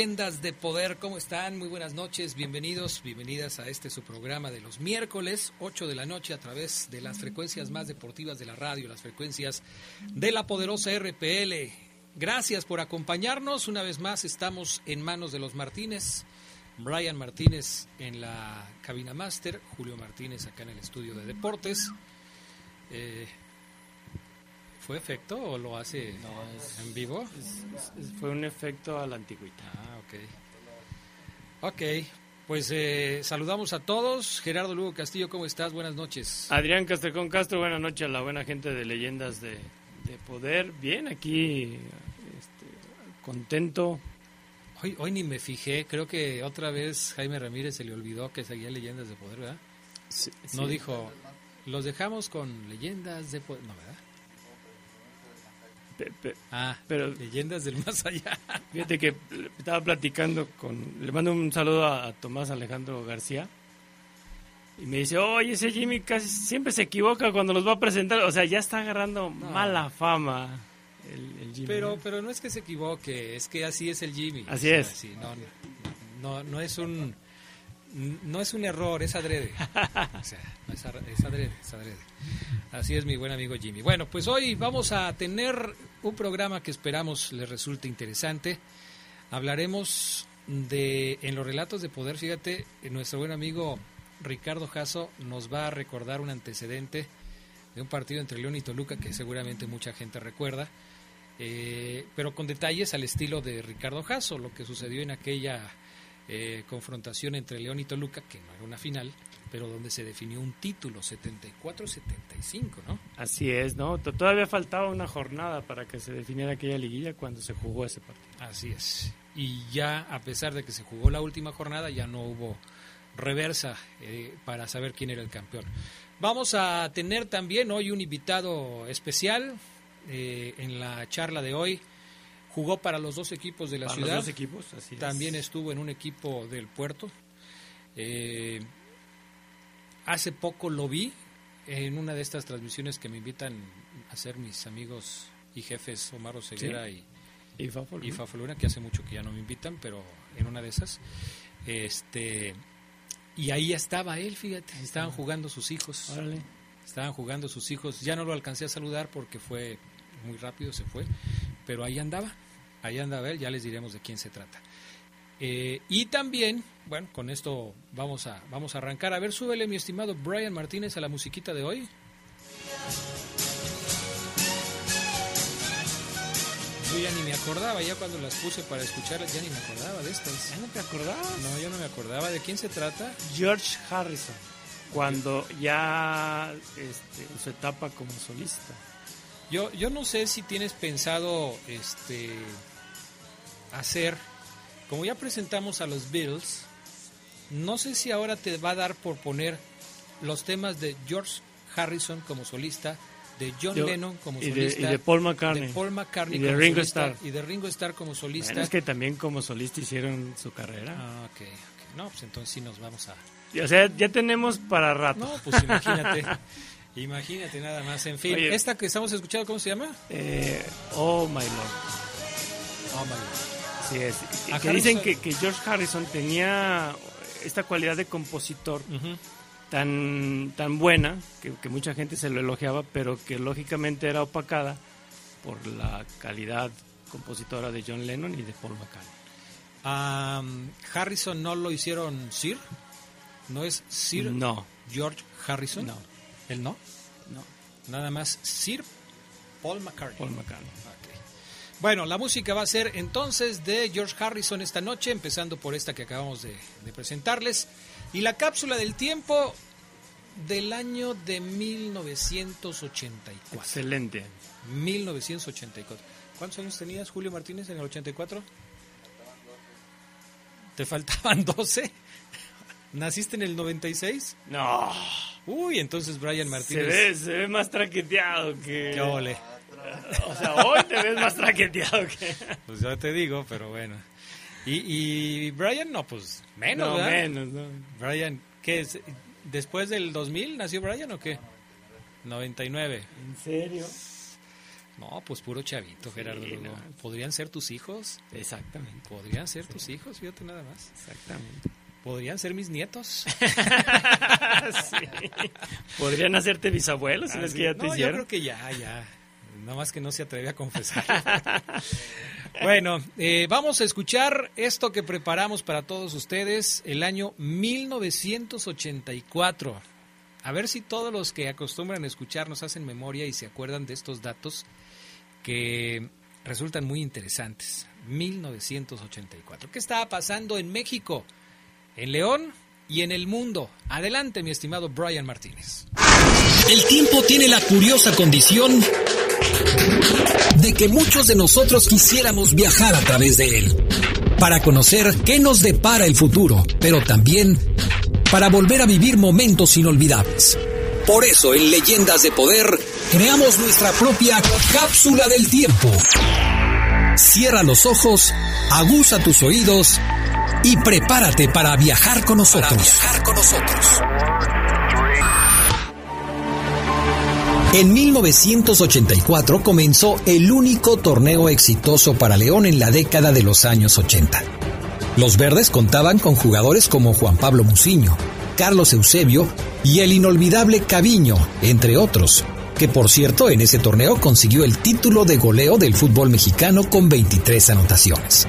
Leyendas de Poder, ¿cómo están? Muy buenas noches, bienvenidos, bienvenidas a este su programa de los miércoles, 8 de la noche, a través de las frecuencias más deportivas de la radio, las frecuencias de la poderosa RPL. Gracias por acompañarnos, una vez más estamos en manos de los Martínez, Brian Martínez en la cabina máster, Julio Martínez acá en el estudio de deportes. Eh, ¿Fue efecto o lo hace No, es- en vivo? Es- es- fue un efecto a la antigüita. Ah, ok. Ok, pues eh, saludamos a todos. Gerardo Lugo Castillo, ¿cómo estás? Buenas noches. Adrián Castrejón Castro, buenas noches a la buena gente de Leyendas de, de Poder. Bien, aquí este, contento. Hoy, hoy ni me fijé, creo que otra vez Jaime Ramírez se le olvidó que seguía Leyendas de Poder, ¿verdad? No Sí. dijo, los dejamos con Leyendas de Poder, no, ¿verdad? Pe- pe- Ah, Pero- Leyendas del Más Allá. Fíjate que estaba platicando con... Le mando un saludo a, a Tomás Alejandro García. Y me dice, oye, ese Jimmy casi siempre se equivoca cuando los va a presentar. O sea, ya está agarrando mala fama el, el Jimmy. Pero, ¿no? pero no es que se equivoque, es que así es el Jimmy. Así O sea, es. no, no, no es un no es un error, es adrede. O sea, es, adrede, es adrede. Así es mi buen amigo Jimmy. Bueno, pues hoy vamos a tener un programa que esperamos les resulte interesante. Hablaremos de, en los relatos de poder, fíjate, nuestro buen amigo Ricardo Jasso nos va a recordar un antecedente de un partido entre León y Toluca que seguramente mucha gente recuerda, eh, pero con detalles al estilo de Ricardo Jasso, lo que sucedió en aquella eh, confrontación entre León y Toluca, que no era una final, pero donde se definió un título 74-75, ¿no? Así es, ¿no? Todavía faltaba una jornada para que se definiera aquella liguilla cuando se jugó ese partido. Así es. Y ya, a pesar de que se jugó la última jornada, ya no hubo reversa eh, para saber quién era el campeón. Vamos a tener también hoy un invitado especial eh, en la charla de hoy. Jugó para los dos equipos de la Para ciudad. los dos equipos, así es. También estuvo en un equipo del puerto. Eh, hace poco lo vi en una de estas transmisiones que me invitan a hacer mis amigos y jefes Omar Oseguera y, Y Fafo, y ¿no? Fafo Luna, que hace mucho que ya no me invitan, pero en una de esas. Este, y ahí estaba él, fíjate, estaban jugando sus hijos. Órale. Estaban jugando sus hijos. Ya no lo alcancé a saludar porque fue muy rápido, se fue. Pero ahí andaba. Ahí andaba él, ya les diremos de quién se trata. Eh, y también, bueno, con esto vamos a, vamos a arrancar. A ver, súbele, mi estimado Brian Martínez, a la musiquita de hoy. Yo ya ni me acordaba, ya cuando las puse para escucharlas, ya ni me acordaba de estas. ¿Ya no te acordabas? No, yo no me acordaba. ¿De quién se trata? George Harrison, cuando ya este, en su etapa como solista. Yo, yo no sé si tienes pensado este hacer, como ya presentamos a los Beatles, no sé si ahora te va a dar por poner los temas de George Harrison como solista de John Yo- Lennon como y de- solista. y de Paul McCartney. de Paul McCartney Y de como Ringo solista, Starr. Y de Ringo Starr como solista. Bueno, es que también como solista hicieron su carrera. Ah, ok, ok. No, pues entonces sí nos vamos a... O sea, ya tenemos para rato. No, pues imagínate. imagínate nada más. En fin, Oye. esta que estamos escuchando, ¿cómo se llama? Eh, oh, my lord. Oh, my God. Así es. Que dicen Harrison- que, que George Harrison tenía esta cualidad de compositor tan, tan buena que, que mucha gente se lo elogiaba, pero que lógicamente era opacada por la calidad compositora de John Lennon y de Paul McCartney. Ah, Harrison no lo hicieron Sir. ¿No es Sir No, George Harrison? No. ¿Él no? no, Nada más Sir Paul McCartney. Paul McCartney. Bueno, la música va a ser entonces de George Harrison esta noche, empezando por esta que acabamos de, de presentarles. Y la cápsula del tiempo del año de 1984. Excelente. 1984. ¿Cuántos años tenías, Julio Martínez, en el 84? ¿Te faltaban 12? ¿Naciste en el 96? No, Uy, entonces Brian se Martínez. ve, se ve más traqueteado que... ¡Qué ole! O sea, hoy te ves más traqueteado que... Pues ya te digo, pero bueno. Y, y Brian, no, pues menos, no, ¿verdad? menos, no. Brian, ¿qué es? ¿Después del 2000 nació Brian o qué? 99. ¿En serio? No, pues puro chavito, Gerardo. Lugo. no. ¿Podrían ser tus hijos? Exactamente, Podrían ser tus hijos, fíjate nada más. exactamente. Podrían ser mis nietos. Sí. Podrían hacerte bisabuelos si es que ya te no, yo creo que ya, ya. Nada más que no se atreve a confesar. bueno, eh, vamos a escuchar esto que preparamos para todos ustedes el año 1984. A ver si todos los que acostumbran a escucharnos hacen memoria y se acuerdan de estos datos que resultan muy interesantes. 1984. ¿Qué estaba pasando en México, en León y en el mundo? Adelante, mi estimado Brian Martínez. El tiempo tiene la curiosa condición de que muchos de nosotros quisiéramos viajar a través de él, para conocer qué nos depara el futuro, pero también para volver a vivir momentos inolvidables. Por eso en Leyendas de Poder creamos nuestra propia cápsula del tiempo. Cierra los ojos, aguza tus oídos y prepárate para viajar con nosotros. viajar con nosotros. En 1984 comenzó el único torneo exitoso para León en la década de los años 80. Los verdes contaban con jugadores como Juan Pablo Muciño, Carlos Eusebio y el inolvidable Caviño, entre otros, que por cierto en ese torneo consiguió el título de goleo del fútbol mexicano con 23 anotaciones.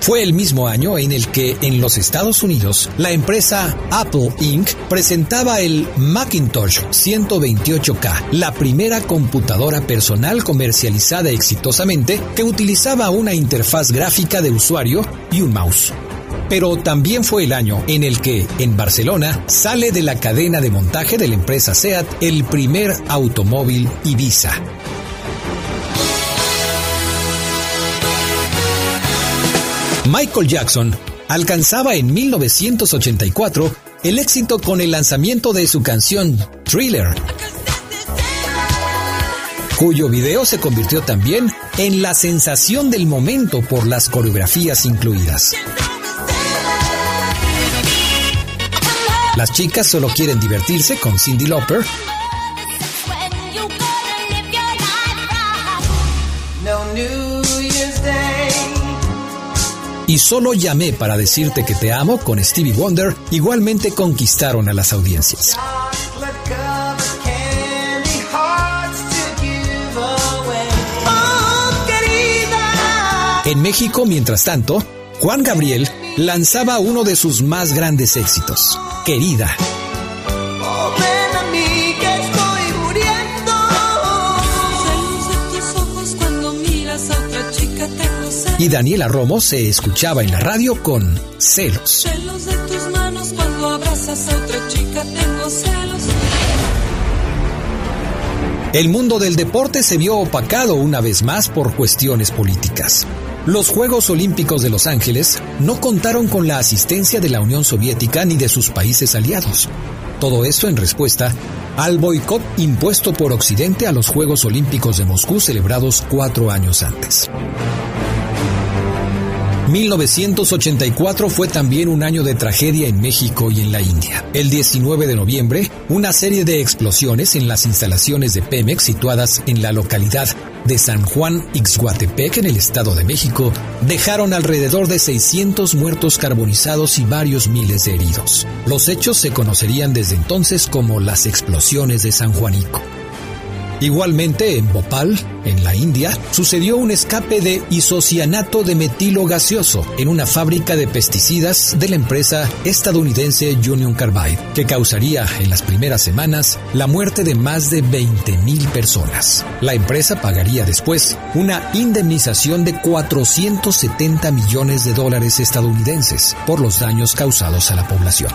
Fue el mismo año en el que en los Estados Unidos la empresa Apple Inc. presentaba el Macintosh 128K, la primera computadora personal comercializada exitosamente que utilizaba una interfaz gráfica de usuario y un mouse. Pero también fue el año en el que, en Barcelona, sale de la cadena de montaje de la empresa SEAT el primer automóvil Ibiza. Michael Jackson alcanzaba en 1984 el éxito con el lanzamiento de su canción Thriller, cuyo video se convirtió también en la sensación del momento por las coreografías incluidas. Las chicas solo quieren divertirse con Cindy Lauper y solo llamé para decirte que te amo con Stevie Wonder igualmente conquistaron a las audiencias. En México, mientras tanto, Juan Gabriel lanzaba uno de sus más grandes éxitos, Querida. Y Daniela Romo se escuchaba en la radio con Celos. Celos de tus manos cuando abrazas a otra chica, tengo celos. El mundo del deporte se vio opacado una vez más por cuestiones políticas. Los Juegos Olímpicos de Los Ángeles no contaron con la asistencia de la Unión Soviética ni de sus países aliados. Todo esto en respuesta al boicot impuesto por Occidente a los Juegos Olímpicos de Moscú celebrados cuatro años antes. 1984 fue también un año de tragedia en México y en la India. El 19 de noviembre, una serie de explosiones en las instalaciones de Pemex situadas en la localidad de San Juan Ixhuatepec en el Estado de México dejaron alrededor de 600 muertos carbonizados y varios miles de heridos. Los hechos se conocerían desde entonces como las explosiones de San Juanico. Igualmente, en Bhopal, en la India, sucedió un escape de isocianato de metilo gaseoso en una fábrica de pesticidas de la empresa estadounidense Union Carbide, que causaría en las primeras semanas la muerte de más de 20.000 personas. La empresa pagaría después una indemnización de 470 millones de dólares estadounidenses por los daños causados a la población.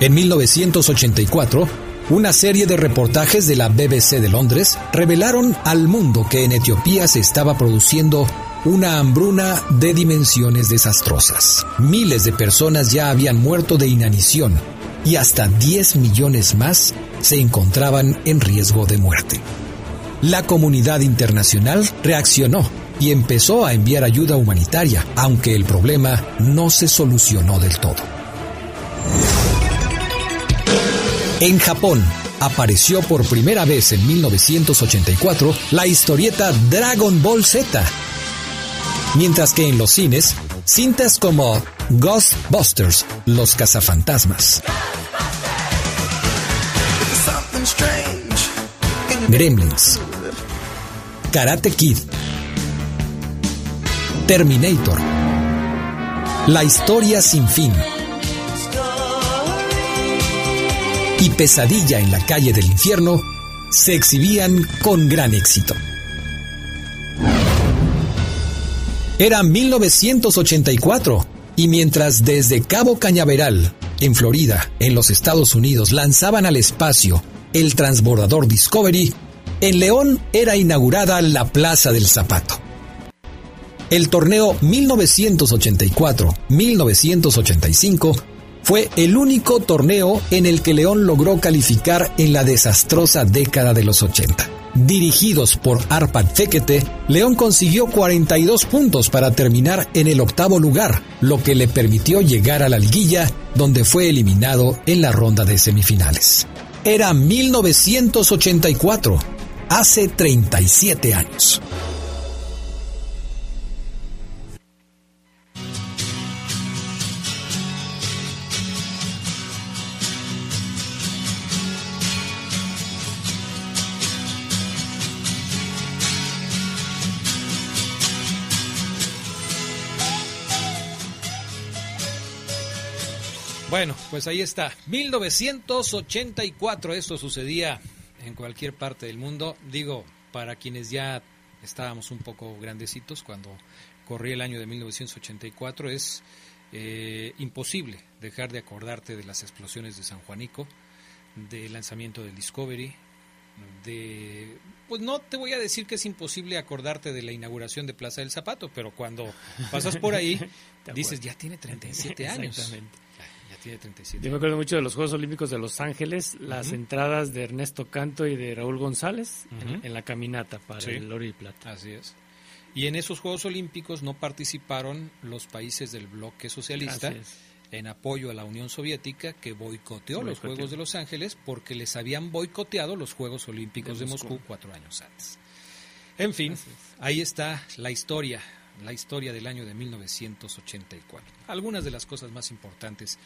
En 1984, una serie de reportajes de la BBC de Londres revelaron al mundo que en Etiopía se estaba produciendo una hambruna de dimensiones desastrosas. Miles de personas ya habían muerto de inanición y hasta 10 millones más se encontraban en riesgo de muerte. La comunidad internacional reaccionó y empezó a enviar ayuda humanitaria, aunque el problema no se solucionó del todo. En Japón, apareció por primera vez en 1984 la historieta Dragon Ball Z. Mientras que en los cines, cintas como Ghostbusters, Los Cazafantasmas, Gremlins, Karate Kid, Terminator, La historia sin fin, y Pesadilla en la calle del infierno se exhibían con gran éxito. Era 1984 y mientras desde Cabo Cañaveral, en Florida, en los Estados Unidos, lanzaban al espacio el transbordador Discovery, en León era inaugurada la Plaza del Zapato. El torneo 1984-1985 fue el único torneo en el que León logró calificar en la desastrosa década de los 80. Dirigidos por Arpad Fekete, León consiguió 42 puntos para terminar en el octavo lugar, lo que le permitió llegar a la liguilla, donde fue eliminado en la ronda de semifinales. Era 1984, hace 37 años. Bueno, pues ahí está. 1984, esto sucedía en cualquier parte del mundo. Digo, para quienes ya estábamos un poco grandecitos cuando corría el año de 1984, es eh, imposible dejar de acordarte de las explosiones de San Juanico, del lanzamiento del Discovery, de... Pues no te voy a decir que es imposible acordarte de la inauguración de Plaza del Zapato, pero cuando pasas por ahí, dices, ya tiene 37 años. Exactamente. Ya tiene 37 Yo me acuerdo mucho de los Juegos Olímpicos de Los Ángeles, las entradas de Ernesto Canto y de Raúl González en- la caminata para Sí. el oro y plata. Así es. Y en esos Juegos Olímpicos no participaron los países del bloque socialista en apoyo a la Unión Soviética que boicoteó los. Juegos de Los Ángeles porque les habían boicoteado los Juegos Olímpicos De de, Moscú. Moscú cuatro años antes. En fin, es. ahí está la historia, la historia del año de 1984. Algunas de las cosas más importantes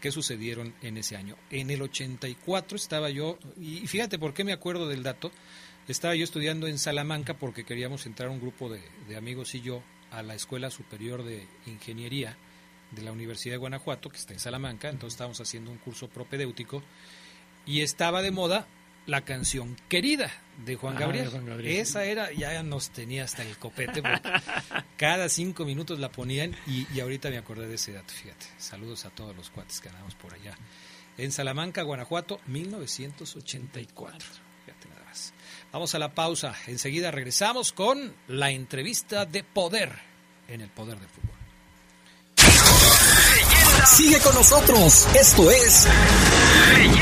que sucedieron en ese año. En el 84 estaba yo, y fíjate por qué me acuerdo del dato, estaba yo estudiando en Salamanca porque queríamos entrar un grupo de, de amigos y yo a la Escuela Superior de Ingeniería de la Universidad de Guanajuato, que está en Salamanca, entonces estábamos haciendo un curso propedéutico y estaba de moda la canción Querida de Juan Ah, Gabriel. de Juan Gabriel. Esa era, ya nos tenía hasta el copete porque cada cinco minutos la ponían y, y ahorita me acordé de ese dato, fíjate. Saludos a todos los cuates que andamos por allá. En Salamanca, Guanajuato, 1984. Fíjate nada más. Vamos a la pausa. Enseguida regresamos con la entrevista de poder en el poder del fútbol. Sigue con nosotros. Esto es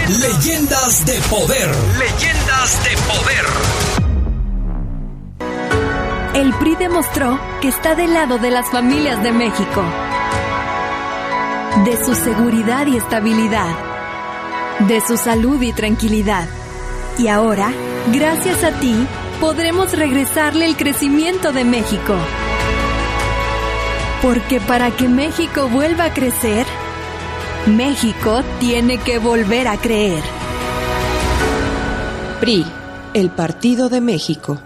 Leyendas de Poder. Leyendas de Poder. El PRI demostró que está del lado de las familias de México, de su seguridad y estabilidad, de su salud y tranquilidad. Y ahora, gracias a ti, podremos regresarle el crecimiento de México. Porque para que México vuelva a crecer, México tiene que volver a creer. PRI, el Partido de México.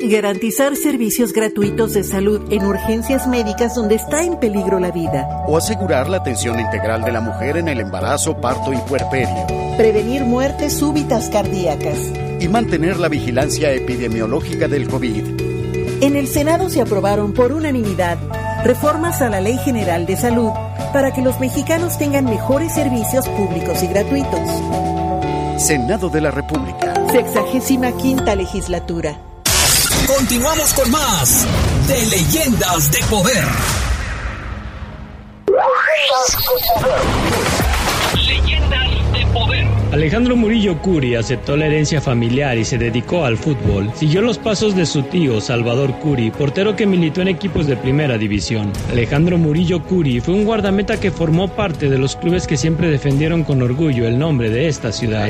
Garantizar servicios gratuitos de salud en urgencias médicas donde está en peligro la vida. O asegurar la atención integral de la mujer en el embarazo, parto y puerperio. Prevenir muertes súbitas cardíacas. Y mantener la vigilancia epidemiológica del COVID. En el Senado se aprobaron por unanimidad reformas a la Ley General de Salud para que los mexicanos tengan mejores servicios públicos y gratuitos. Senado de la República. Sexagésima quinta legislatura. Continuamos con más de Leyendas de Poder. Alejandro Murillo Curi aceptó la herencia familiar y se dedicó al fútbol. Siguió los pasos de su tío Salvador Curi, portero que militó en equipos de primera división. Alejandro Murillo Curi fue un guardameta que formó parte de los clubes que siempre defendieron con orgullo el nombre de esta ciudad.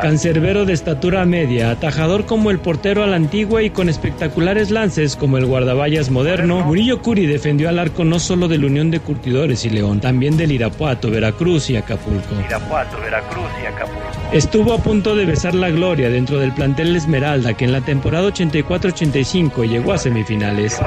Cancerbero de estatura media, atajador como el portero a la antigua y con espectaculares lances como el guardaballas moderno, Murillo Curi defendió al arco no solo de la Unión de Curtidores y León, también del Irapuato, Veracruz y Acapulco. Irapuato, Veracruz y Acapulco. Bye. Estuvo a punto de besar la gloria dentro del plantel Esmeralda que en la temporada 84-85 llegó a semifinales.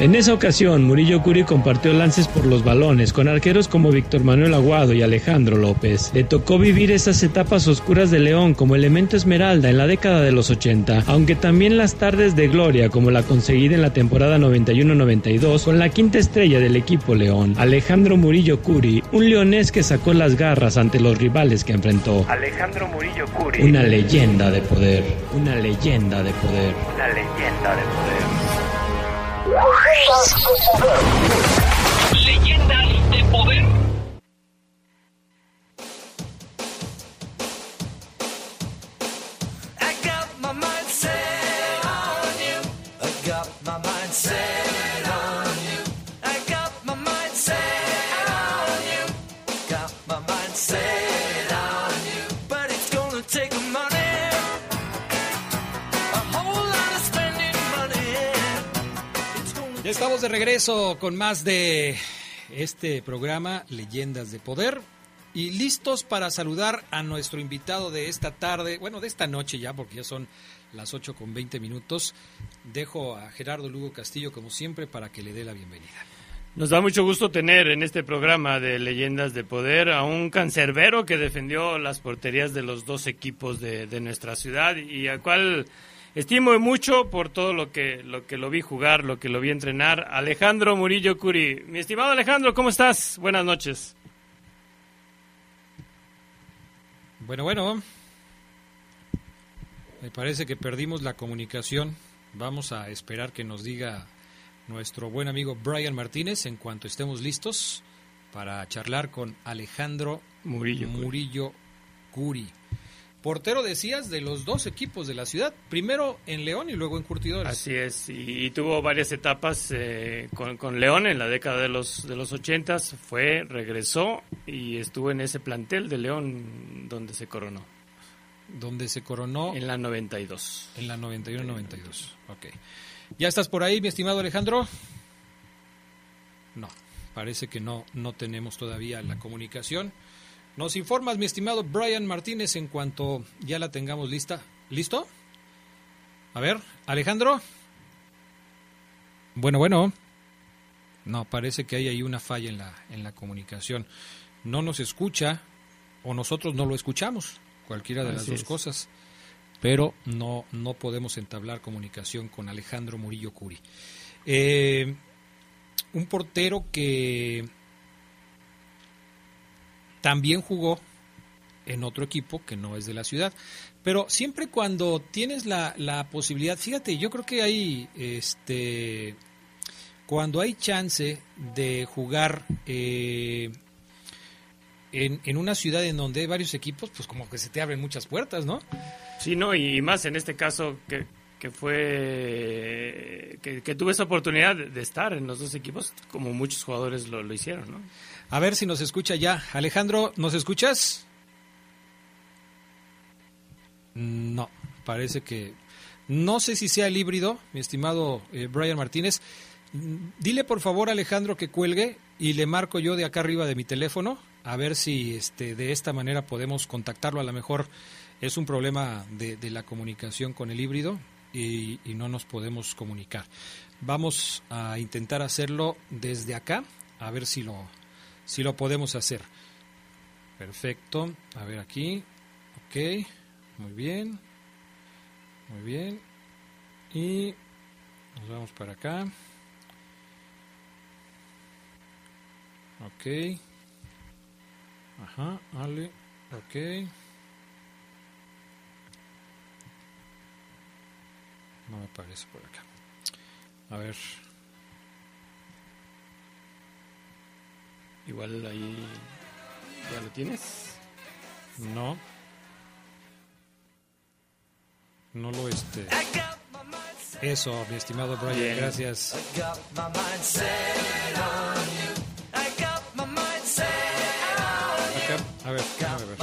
En esa ocasión, Murillo Curi compartió lances por los balones con arqueros como Víctor Manuel Aguado y Alejandro López. Le tocó vivir esas etapas oscuras de León como elemento Esmeralda en la década de los 80, aunque también las tardes de gloria como la conseguida en la temporada 91-92 con la quinta estrella del equipo León, Alejandro Murillo Curi, un leonés que sacó las garras ante los rivales que enfrentó. Murillo Curi. Una leyenda de poder. Una leyenda de poder. Una leyenda de poder. Leyendas de poder. De regreso con más de este programa Leyendas de Poder y listos para saludar a nuestro invitado de esta tarde, bueno, de esta noche ya, porque ya son las 8 con 20 minutos. Dejo a Gerardo Lugo Castillo, como siempre, para que le dé la bienvenida. Nos da mucho gusto tener en este programa de Leyendas de Poder a un cancerbero que defendió las porterías de los dos equipos de, de nuestra ciudad y al cual estimo mucho por todo lo que, lo que lo vi jugar, lo que lo vi entrenar. Alejandro Murillo Curi. Mi estimado Alejandro, ¿cómo estás? Buenas noches. Bueno, bueno, me parece que perdimos la comunicación. Vamos a esperar que nos diga nuestro buen amigo Brian Martínez en cuanto estemos listos para charlar con Alejandro Murillo Curi. Murillo Curi. Portero, decías, de los dos equipos de la ciudad, primero en León y luego en Curtidores. Así es, y, y tuvo varias etapas eh, con, con León en la década de los de los ochentas, fue, regresó y estuvo en ese plantel de León donde se coronó, Donde se coronó en la 92. en la 91-92. Ok. ¿Ya estás por ahí, mi estimado Alejandro? No, parece que no, no tenemos todavía la comunicación. Nos informas, mi estimado Brian Martínez, en cuanto ya la tengamos lista. ¿Listo? A ver, Alejandro. Bueno, bueno. No, parece que hay ahí una falla en la, en la comunicación. No nos escucha o nosotros no lo escuchamos, cualquiera de las dos es. cosas. Pero no, no podemos entablar comunicación con Alejandro Murillo Curi. Eh, un portero que también jugó en otro equipo que no es de la ciudad. Pero siempre cuando tienes la, la posibilidad, fíjate, yo creo que hay este cuando hay chance de jugar eh, en, en una ciudad en donde hay varios equipos, pues como que se te abren muchas puertas, ¿no? Sí, no, y más en este caso que, que fue que, tuve esa oportunidad de, de estar en los dos equipos, como muchos jugadores lo, lo hicieron, ¿no? A ver si nos escucha ya. Alejandro, ¿nos escuchas? No, parece que... No sé si sea el híbrido, mi estimado eh, Brian Martínez. Mm, Dile por favor Alejandro que cuelgue y le marco yo de acá arriba de mi teléfono a ver si este, de esta manera podemos contactarlo. A lo mejor es un problema de, la comunicación con el híbrido y no nos podemos comunicar. Vamos a intentar hacerlo desde acá, a ver si lo, si lo podemos hacer. Perfecto. A ver aquí. Ok. Muy bien. Muy bien. Y nos vamos para acá. Ok. Ajá, vale. Ok. No me parece por acá. A ver. Igual ahí ya lo tienes. No. No lo este. Eso, mi estimado Brian, Bien. gracias. Acá, a ver, déjame ver.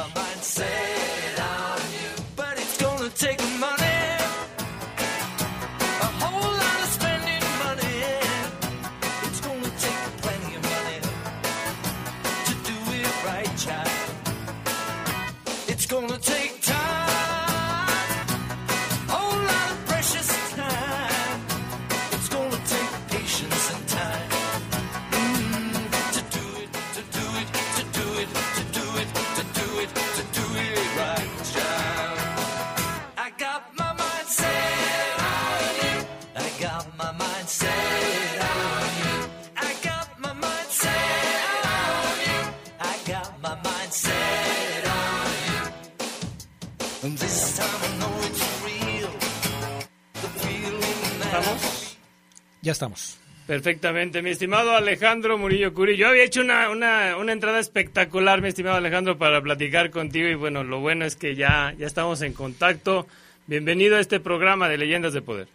Ya estamos. Perfectamente, mi estimado Alejandro Murillo Curi. Yo había hecho una, una, una entrada espectacular, mi estimado Alejandro, para platicar contigo y bueno, lo bueno es que ya, ya estamos en contacto. Bienvenido a este programa de Leyendas de Poder.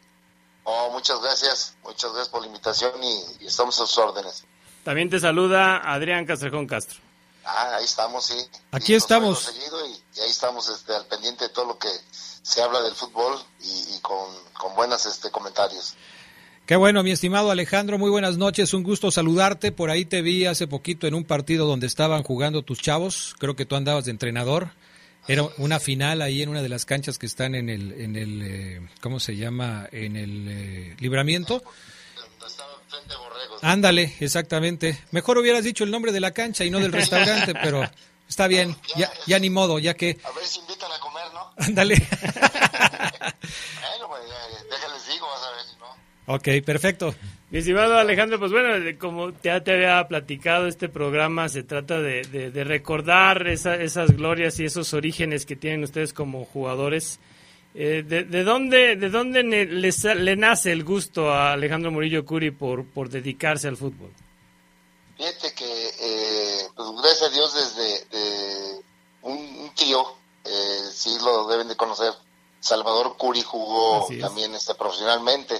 Oh, muchas gracias, muchas gracias por la invitación y, y estamos a sus órdenes. También te saluda Adrián Castrejón Castro. Ah, ahí estamos, sí. Aquí Y estamos. seguido y, y ahí estamos este, al pendiente de todo lo que se habla del fútbol y, y con, con buenos este, comentarios. Qué bueno, mi estimado Alejandro, muy buenas noches, un gusto saludarte. Por ahí te vi hace poquito en un partido donde estaban jugando tus chavos, creo que tú andabas de entrenador. Era una final ahí en una de las canchas que están en el, en el eh, ¿cómo se llama? En el eh, libramiento. Ándale, exactamente. Mejor hubieras dicho el nombre de la cancha y no del restaurante, pero está bien, ya, ya ni modo, ya que... A ver si invitan a comer, ¿no? Ándale. Bueno, pues, eh, déjales digo, vas a ver, ¿no? Ok, perfecto. Mi estimado Alejandro, pues bueno, como ya te había platicado, este programa se trata de, de- de recordar esa- esas glorias y esos orígenes que tienen ustedes como jugadores. Eh, de, de dónde, de dónde ne- le, le nace el gusto a Alejandro Murillo Curi por, por dedicarse al fútbol? Fíjate que, eh, pues gracias a Dios, desde de un, un tío, eh, sí lo deben de conocer, Salvador Curi jugó también este, profesionalmente,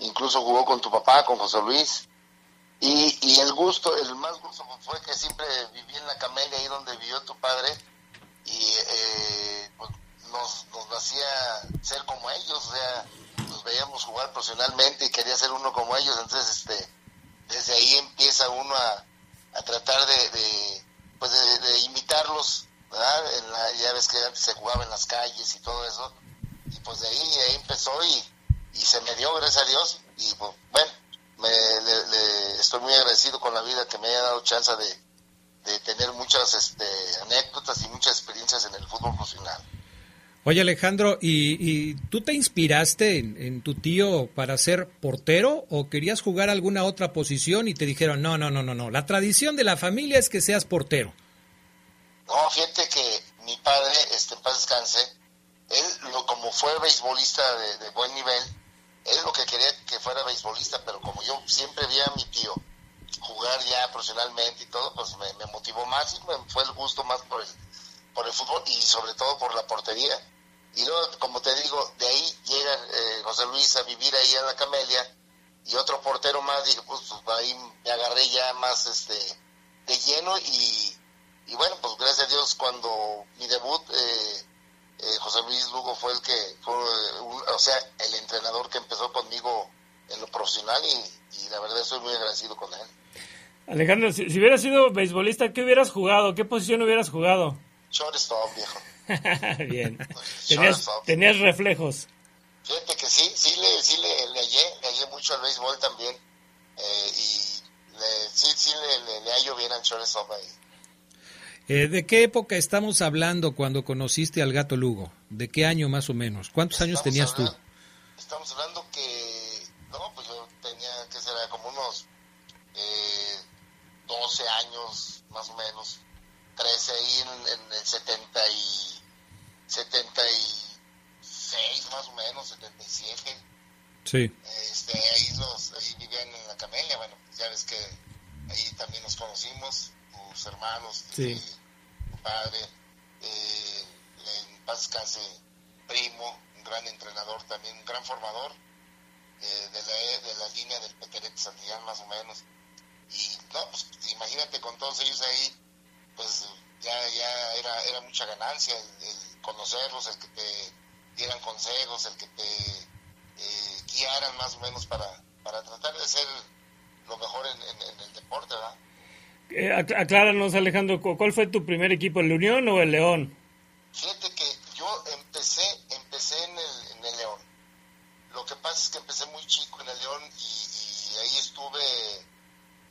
incluso jugó con tu papá, con José Luis, y, y el gusto, el más gusto fue que siempre viví en la Camelia, ahí donde vivió tu padre, y eh, pues, nos, nos hacía ser como ellos, o sea, nos veíamos jugar profesionalmente y quería ser uno como ellos, entonces este desde ahí empieza uno a, a tratar de, de, pues de, de imitarlos, ¿verdad? En la- ya ves que antes se jugaba en las calles y todo eso, y pues de ahí, ahí empezó y, y se me dio, gracias a Dios, y pues, bueno, me, le- le- estoy muy agradecido con la vida que me haya dado chance de, de tener muchas este, anécdotas y muchas experiencias en el fútbol profesional. Oye Alejandro, ¿y, y tú te inspiraste en, en tu tío para ser portero o querías jugar alguna otra posición y te dijeron, no, no, no, no, no, la tradición de la familia es que seas portero? No, fíjate que mi padre, este, en paz descanse, él, lo, como fue beisbolista de, buen nivel, él lo que quería que fuera beisbolista, pero como yo siempre vi a mi tío jugar ya profesionalmente y todo, pues me, motivó más y me fue el gusto más por el, por el fútbol y sobre todo por la portería. Y luego, como te digo, de ahí llega eh, José Luis a vivir ahí en la Camelia y otro portero más, dije, pues, pues, ahí me agarré ya más este de lleno y, y bueno, pues gracias a Dios cuando mi debut, eh, eh, José Luis Lugo fue el que, fue, eh, un- o sea, el entrenador que empezó conmigo en lo profesional y, y la verdad estoy muy agradecido con él. Alejandro, si, si hubieras sido beisbolista, ¿qué hubieras jugado? ¿Qué posición hubieras jugado? Shortstop, viejo. Bien. Tenías, tenías reflejos. Fíjate que sí, sí le, sí le, le hallé, le hallé mucho al béisbol también. eh, y le- sí, sí le, le, le hallo bien al shortstop ahí. Eh, ¿De qué época estamos hablando cuando conociste al gato Lugo? ¿De qué año más o menos? ¿Cuántos años tenías tú? hablando- Estamos hablando que, no, pues yo tenía, que será? Como unos eh, 12 años más o menos, 13 ahí en, en el 70 y 76 más o menos, 77. Sí. Este, ahí, los, ahí vivían en la Camelia, bueno, pues ya ves que ahí también nos conocimos, tus hermanos, Sí. Padre, eh, en paz primo, un gran entrenador también, un gran formador eh, de, la, de la línea del Peterete Santillán más o menos. Y no, pues imagínate con todos ellos ahí, pues ya, ya era, era mucha ganancia el, conocerlos, el que te dieran consejos, el que te eh, guiaran más o menos para, para tratar de ser lo mejor en- en el deporte, ¿verdad? Eh, ac- acláranos, Alejandro, ¿cu- ¿cuál fue tu primer equipo, el Unión o el León? Fíjate que yo empecé, empecé en el, en el León. Lo que pasa es que empecé muy chico en el León y, ahí estuve,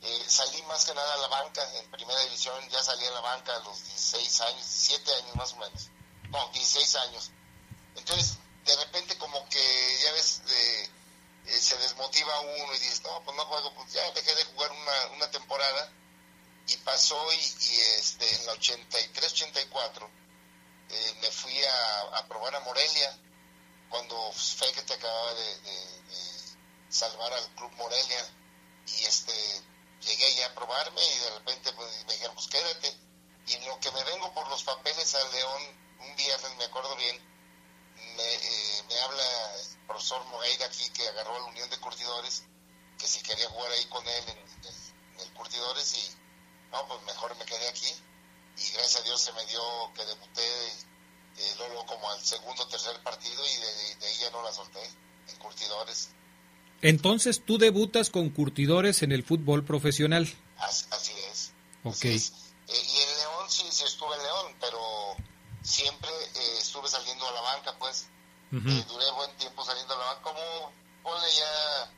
eh, salí más que nada a la banca, en primera división ya salí a la banca a los 16 años, 17 años más o menos. No, 16 años. Entonces, de repente como que, ya ves, eh, se desmotiva uno y dices, no, pues no juego, pues ya dejé de jugar una temporada y pasó y, y, este, en la 83-84 eh, me fui a, probar a Morelia cuando Feke te acababa de, salvar al club Morelia y este llegué allá a probarme y de repente pues, me dijeron pues quédate y en lo que me vengo por los papeles al León un viernes me acuerdo bien me, eh, me habla el profesor Moreira aquí que agarró a la Unión de Curtidores que si quería jugar ahí con él en, en el Curtidores y no pues mejor me quedé aquí y gracias a Dios se me dio que debuté eh, luego como al segundo o tercer partido y de, de ahí ya no la solté en curtidores. Entonces tú debutas con curtidores en el fútbol profesional. Así, así es. Ok. Eh, y en León sí, sí estuve en León, pero siempre eh, estuve saliendo a la banca, pues. Eh, duré buen tiempo saliendo a la banca, como ponle ya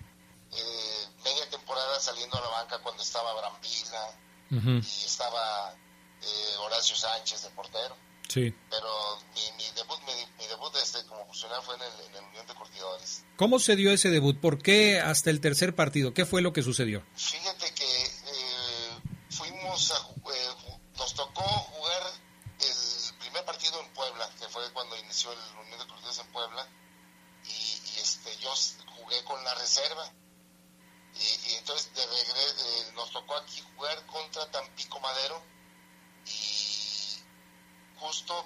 eh, media temporada saliendo a la banca cuando estaba Brambila Ujú. y estaba eh, Horacio Sánchez de portero. Sí. Pero mi, mi debut, mi, mi debut este, como funcionario fue en el, en el Unión de Curtidores. ¿Cómo se dio ese debut? ¿Por qué hasta el tercer partido? ¿Qué fue lo que sucedió? Fíjate que eh, fuimos a, eh, nos tocó jugar el primer partido en Puebla, que fue cuando inició el Unión de Curtidores en Puebla, y, y, este, yo jugué con la reserva. Entonces de regre- eh, nos tocó aquí jugar contra Tampico Madero y justo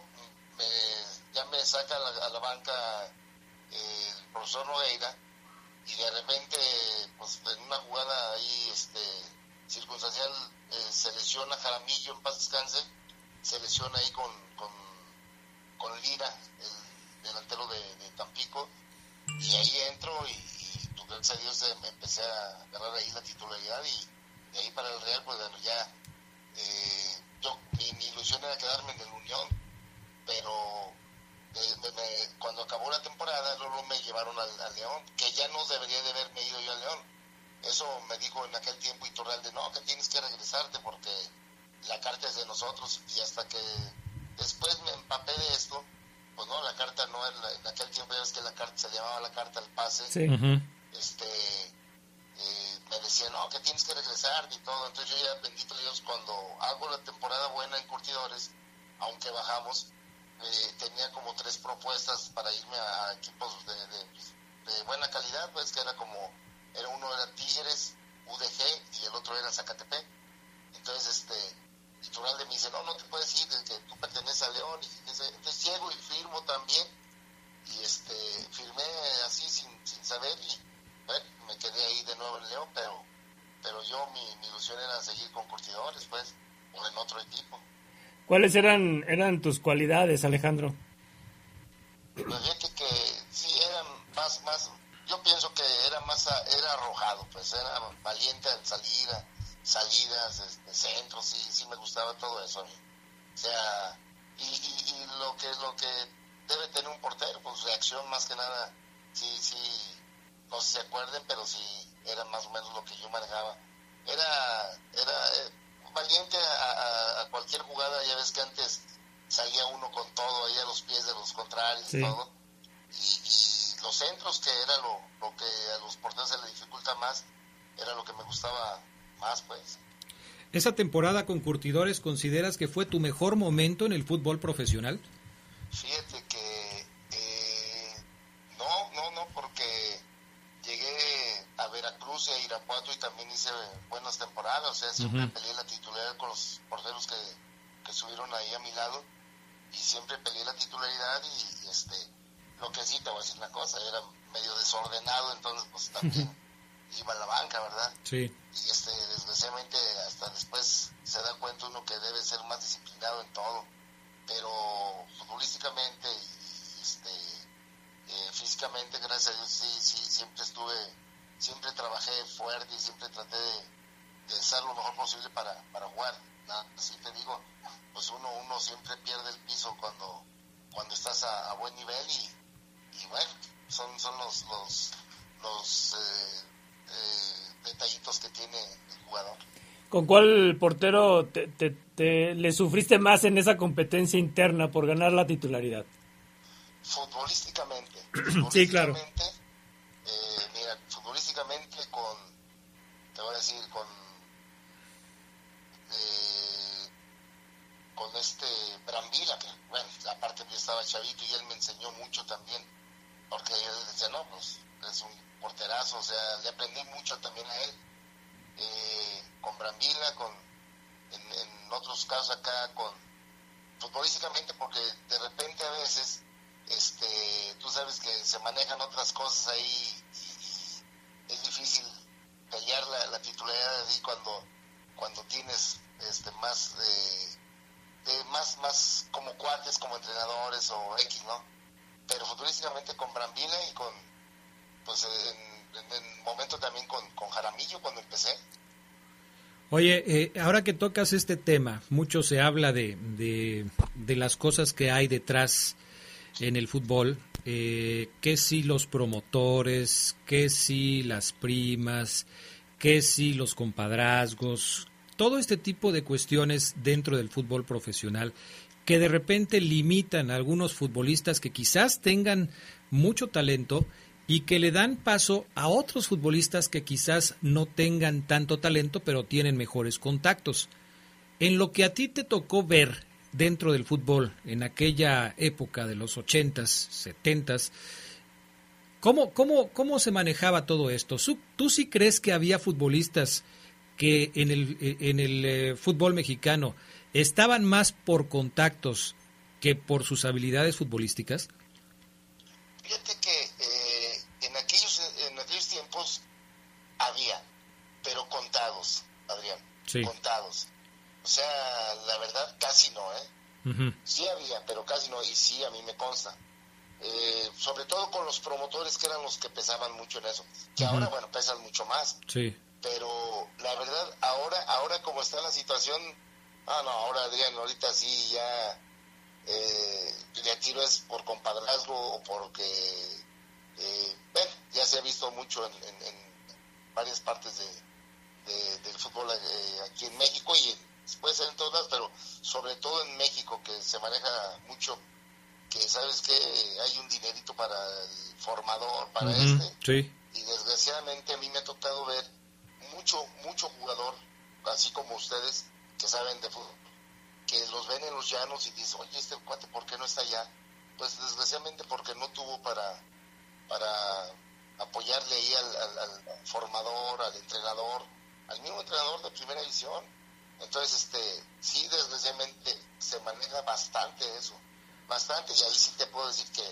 me- ya me saca a la, a la banca eh, el profesor Nogueira y de repente pues en una jugada ahí este circunstancial eh, se lesiona Jaramillo en paz descanse se lesiona ahí con, con, Lira el delantero de, Tampico y ahí entro y, gracias a Dios eh, me empecé a agarrar ahí la titularidad y de ahí para el Real pues bueno ya eh, yo mi, ilusión era quedarme en el Unión pero eh, me- me- cuando acabó la temporada luego me llevaron al, León que ya no debería de haberme ido yo al León eso me dijo en aquel tiempo Iturralde no que tienes que regresarte porque la carta es de nosotros y hasta que después me empapé de esto pues no la carta no era en aquel tiempo ya ves que la carta se llamaba la carta al pase Sí. Ujú. Este eh, me decía no que tienes que regresar y todo entonces yo ya bendito Dios cuando hago la temporada buena en curtidores aunque bajamos eh, tenía como tres propuestas para irme a equipos de, de, buena calidad, pues que era como, era uno era Tigres, UDG y el otro era Zacatepec. Entonces, este, Iturralde me dice, no, no te puedes ir, que tú perteneces a León. Y dice, entonces llego y firmo también. Y este, firmé así sin, sin saber y bueno, me quedé ahí de nuevo en León, pero, pero yo mi, mi ilusión era seguir con curtidores, pues, o en otro equipo. ¿Cuáles eran, eran tus cualidades, Alejandro? Pues fíjate que sí eran más, más, yo pienso que era más, era arrojado, pues era valiente en salida, salidas, este, centros, sí, sí me gustaba todo eso mí. O sea, y, y, y lo que lo que debe tener un portero, pues reacción más que nada, sí, sí, no sé si se acuerden, pero sí era más o menos lo que yo manejaba. Era, era eh, valiente a, a- a cualquier jugada, ya ves que antes salía uno con todo ahí a los pies de los contrarios Sí. y todo. Y, y los centros, que era lo, lo que a los porteros se les dificulta más, era lo que me gustaba más, pues. ¿Esa temporada con Curtidores consideras que fue tu mejor momento en el fútbol profesional? Fíjate que eh, no, no, no, porque llegué a Veracruz y a Irapuato y también hice buenas temporadas, o sea, siempre peleé la titularidad con los porteros que, que estuvieron ahí a mi lado. Y siempre peleé la titularidad y, y, este, lo que sí te voy a decir una cosa, era medio desordenado, entonces pues también iba a la banca, ¿verdad? Sí. y este desgraciadamente hasta después se da cuenta uno que debe ser más disciplinado en todo. Pero futbolísticamente y este eh, físicamente gracias a Dios sí sí siempre estuve siempre trabajé fuerte y siempre traté de, de hacer lo mejor posible para, para jugar así te digo pues uno uno siempre pierde el piso cuando cuando estás a, a buen nivel y, y bueno son son los los los eh, eh, detallitos que tiene el jugador ¿Con cuál portero te, te- te- le sufriste más en esa competencia interna por ganar la titularidad? futbolísticamente Sí, claro. eh, futbolísticamente con te voy a decir con eh, con este Brambila que bueno aparte yo estaba chavito y él me enseñó mucho también porque él decía no pues es un porterazo o sea le aprendí mucho también a él eh, con Brambila con en, en otros casos acá con futbolísticamente porque de repente a veces este tú sabes que se manejan otras cosas ahí y, y es difícil la, la titularidad ahí cuando cuando tienes este más eh, eh, más más como cuates como entrenadores o X no pero futbolísticamente con Brambila y con pues en, en momento también con, con Jaramillo cuando empecé. Oye, eh, ahora que tocas este tema, mucho se habla de, de, de las cosas que hay detrás en el fútbol, eh, que si los promotores, que si las primas, que si los compadrazgos, todo este tipo de cuestiones dentro del fútbol profesional que de repente limitan a algunos futbolistas que quizás tengan mucho talento y que le dan paso a otros futbolistas que quizás no tengan tanto talento, pero tienen mejores contactos. En lo que a ti te tocó ver dentro del fútbol en aquella época de los ochentas, setentas, ¿cómo, cómo, cómo se manejaba todo esto? ¿Tú, sí crees que había futbolistas que en el, en el eh, fútbol mexicano estaban más por contactos que por sus habilidades futbolísticas? Fíjate que eh, en, aquellos, en aquellos tiempos había, pero contados, Adrián, Sí. contados. O sea, la verdad casi no, ¿eh? Sí había, pero casi no, y sí a mí me consta. Eh, sobre todo con los promotores que eran los que pesaban mucho en eso, que ahora, bueno, pesan mucho más, Sí. pero la verdad, ahora, ahora como está la situación, ah, no, ahora Adrián, ahorita sí ya eh, le tiro es por compadrazgo o porque, eh, bueno, ya se ha visto mucho en, en- en varias partes de, de- del fútbol eh, aquí en México y en- puede ser en todas, pero sobre todo en México que se maneja mucho, que sabes que hay un dinerito para el formador, para este, Sí. y desgraciadamente a mí me ha tocado ver mucho, mucho jugador, así como ustedes, que saben de fútbol, que los ven en los llanos y dicen, oye, este cuate, ¿por qué no está allá? Pues desgraciadamente porque no tuvo para, para apoyarle ahí al, al- al formador, al entrenador, al mismo entrenador de primera división. Entonces, este, sí, desgraciadamente se maneja bastante eso, bastante, y ahí sí te puedo decir que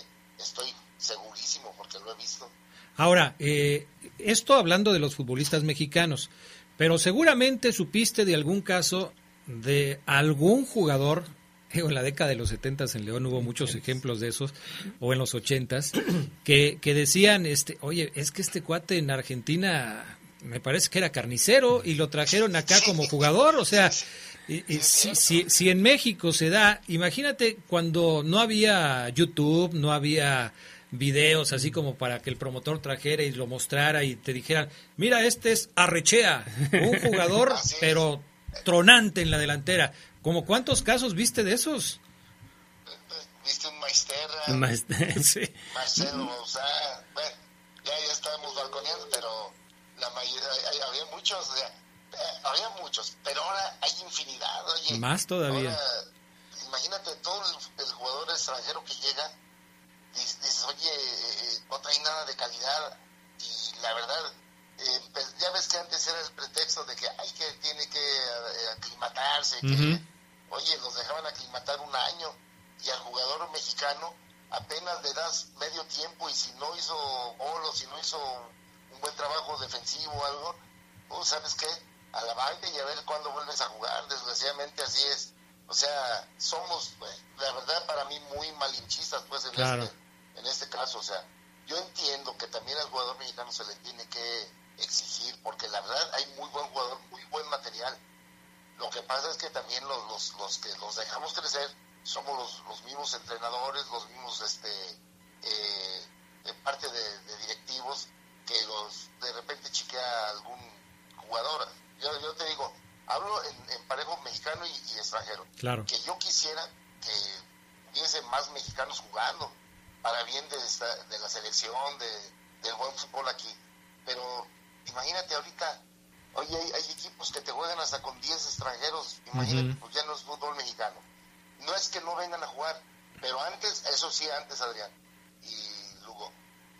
estoy segurísimo porque lo he visto. Ahora, eh, esto hablando de los futbolistas mexicanos, pero seguramente supiste de algún caso de algún jugador, en la década de los 70 en León hubo muchos ejemplos de esos, o en los 80 que, que decían, este, oye, es que este cuate en Argentina me parece que era carnicero y lo trajeron acá como jugador, o sea, y- y si, si, si en México se da, imagínate cuando no había YouTube, no había videos así como para que el promotor trajera y lo mostrara y te dijeran, mira, este es Arrechea, un jugador pero tronante en la delantera. ¿Como cuántos casos viste de esos? Viste un Maisterra, sí. Marcelo bueno, ya, ya estábamos balconeando, pero la mayoría, había muchos, eh, había muchos, pero ahora hay infinidad, oye. Más todavía. Ahora, imagínate todo el, el jugador extranjero que llega, dices, dices, oye, eh, no trae nada de calidad, y la verdad, eh, pues, ya ves que antes era el pretexto de que hay que tiene que eh, aclimatarse, que, oye, los dejaban aclimatar un año, y al jugador mexicano apenas le das medio tiempo y si no hizo gol o si no hizo un buen trabajo defensivo o algo, pues sabes qué, a la banca y a ver cuándo vuelves a jugar, desgraciadamente así es. O sea, somos, pues, la verdad, para mí muy malinchistas, pues, en, Claro. este, en este caso. O sea, yo entiendo que también al jugador mexicano se le tiene que exigir, porque la verdad hay muy buen jugador, muy buen material. Lo que pasa es que también los, los, los que los dejamos crecer somos los, los mismos entrenadores, los mismos este eh, eh, parte de, de directivos que los de repente chiquea algún jugador. Yo, yo te digo, hablo en, en parejo mexicano y, y extranjero. Claro. Que yo quisiera que hubiese más mexicanos jugando para bien de, esta- de la selección, de, del buen fútbol aquí. Pero imagínate ahorita, oye, hay, hay equipos que te juegan hasta con 10 extranjeros, imagínate, Ujú. pues ya no es fútbol mexicano. No es que no vengan a jugar, pero antes, eso sí, antes Adrián y Lugo,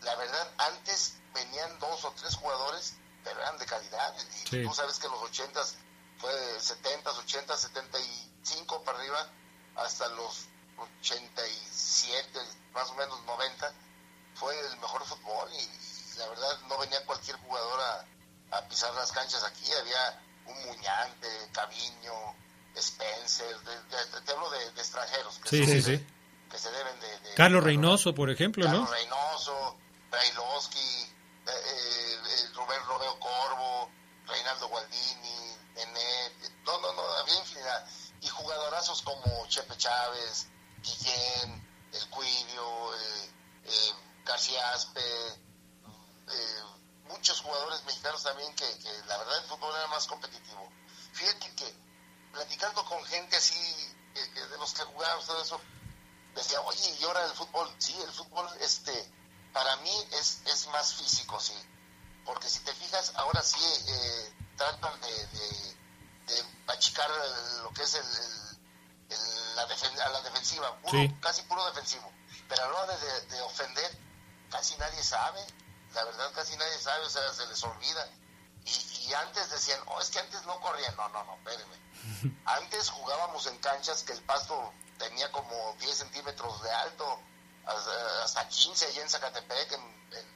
la verdad, antes venían dos o tres jugadores, eran de calidad. Y Sí. tú sabes que los 80 fue 70, 80, 75 para arriba, hasta los 87, más o menos 90, fue el mejor fútbol y, la verdad no venía cualquier jugador a, a pisar las canchas aquí, había un Muñante, Caviño, Spencer, de- de- te hablo de, extranjeros que, Sí, son sí, sí. que se deben de... Carlos Reynoso, por ejemplo, Carlos ¿no? Reynoso, Brailovsky, eh, eh, Rubén Romeo Corvo, Reinaldo Gualdini, Nenet, no, no, no, había infinidad. Y jugadorazos como Chepe Chávez, Guillén, El Cuidio, eh, eh, García Aspe, eh, muchos jugadores mexicanos también que, la verdad el fútbol era más competitivo. Fíjate que platicando con gente así, de los que jugábamos todo eso, decía, oye, y ahora el fútbol, sí, el fútbol, este, para mí es, es más físico, sí, porque si te fijas, ahora sí eh, tratan de, de, de achicar lo que es el, el- el- la, defen- a la defensiva, puro- Sí. casi puro defensivo, pero a la hora de, de ofender, casi nadie sabe, la verdad casi nadie sabe, o sea, se les olvida. Y, y antes decían, oh, es que antes no corrían, no, no, no, espérenme. Antes jugábamos en canchas que el pasto tenía como 10 centímetros de alto, hasta, hasta 15 allá en Zacatepec, en, en-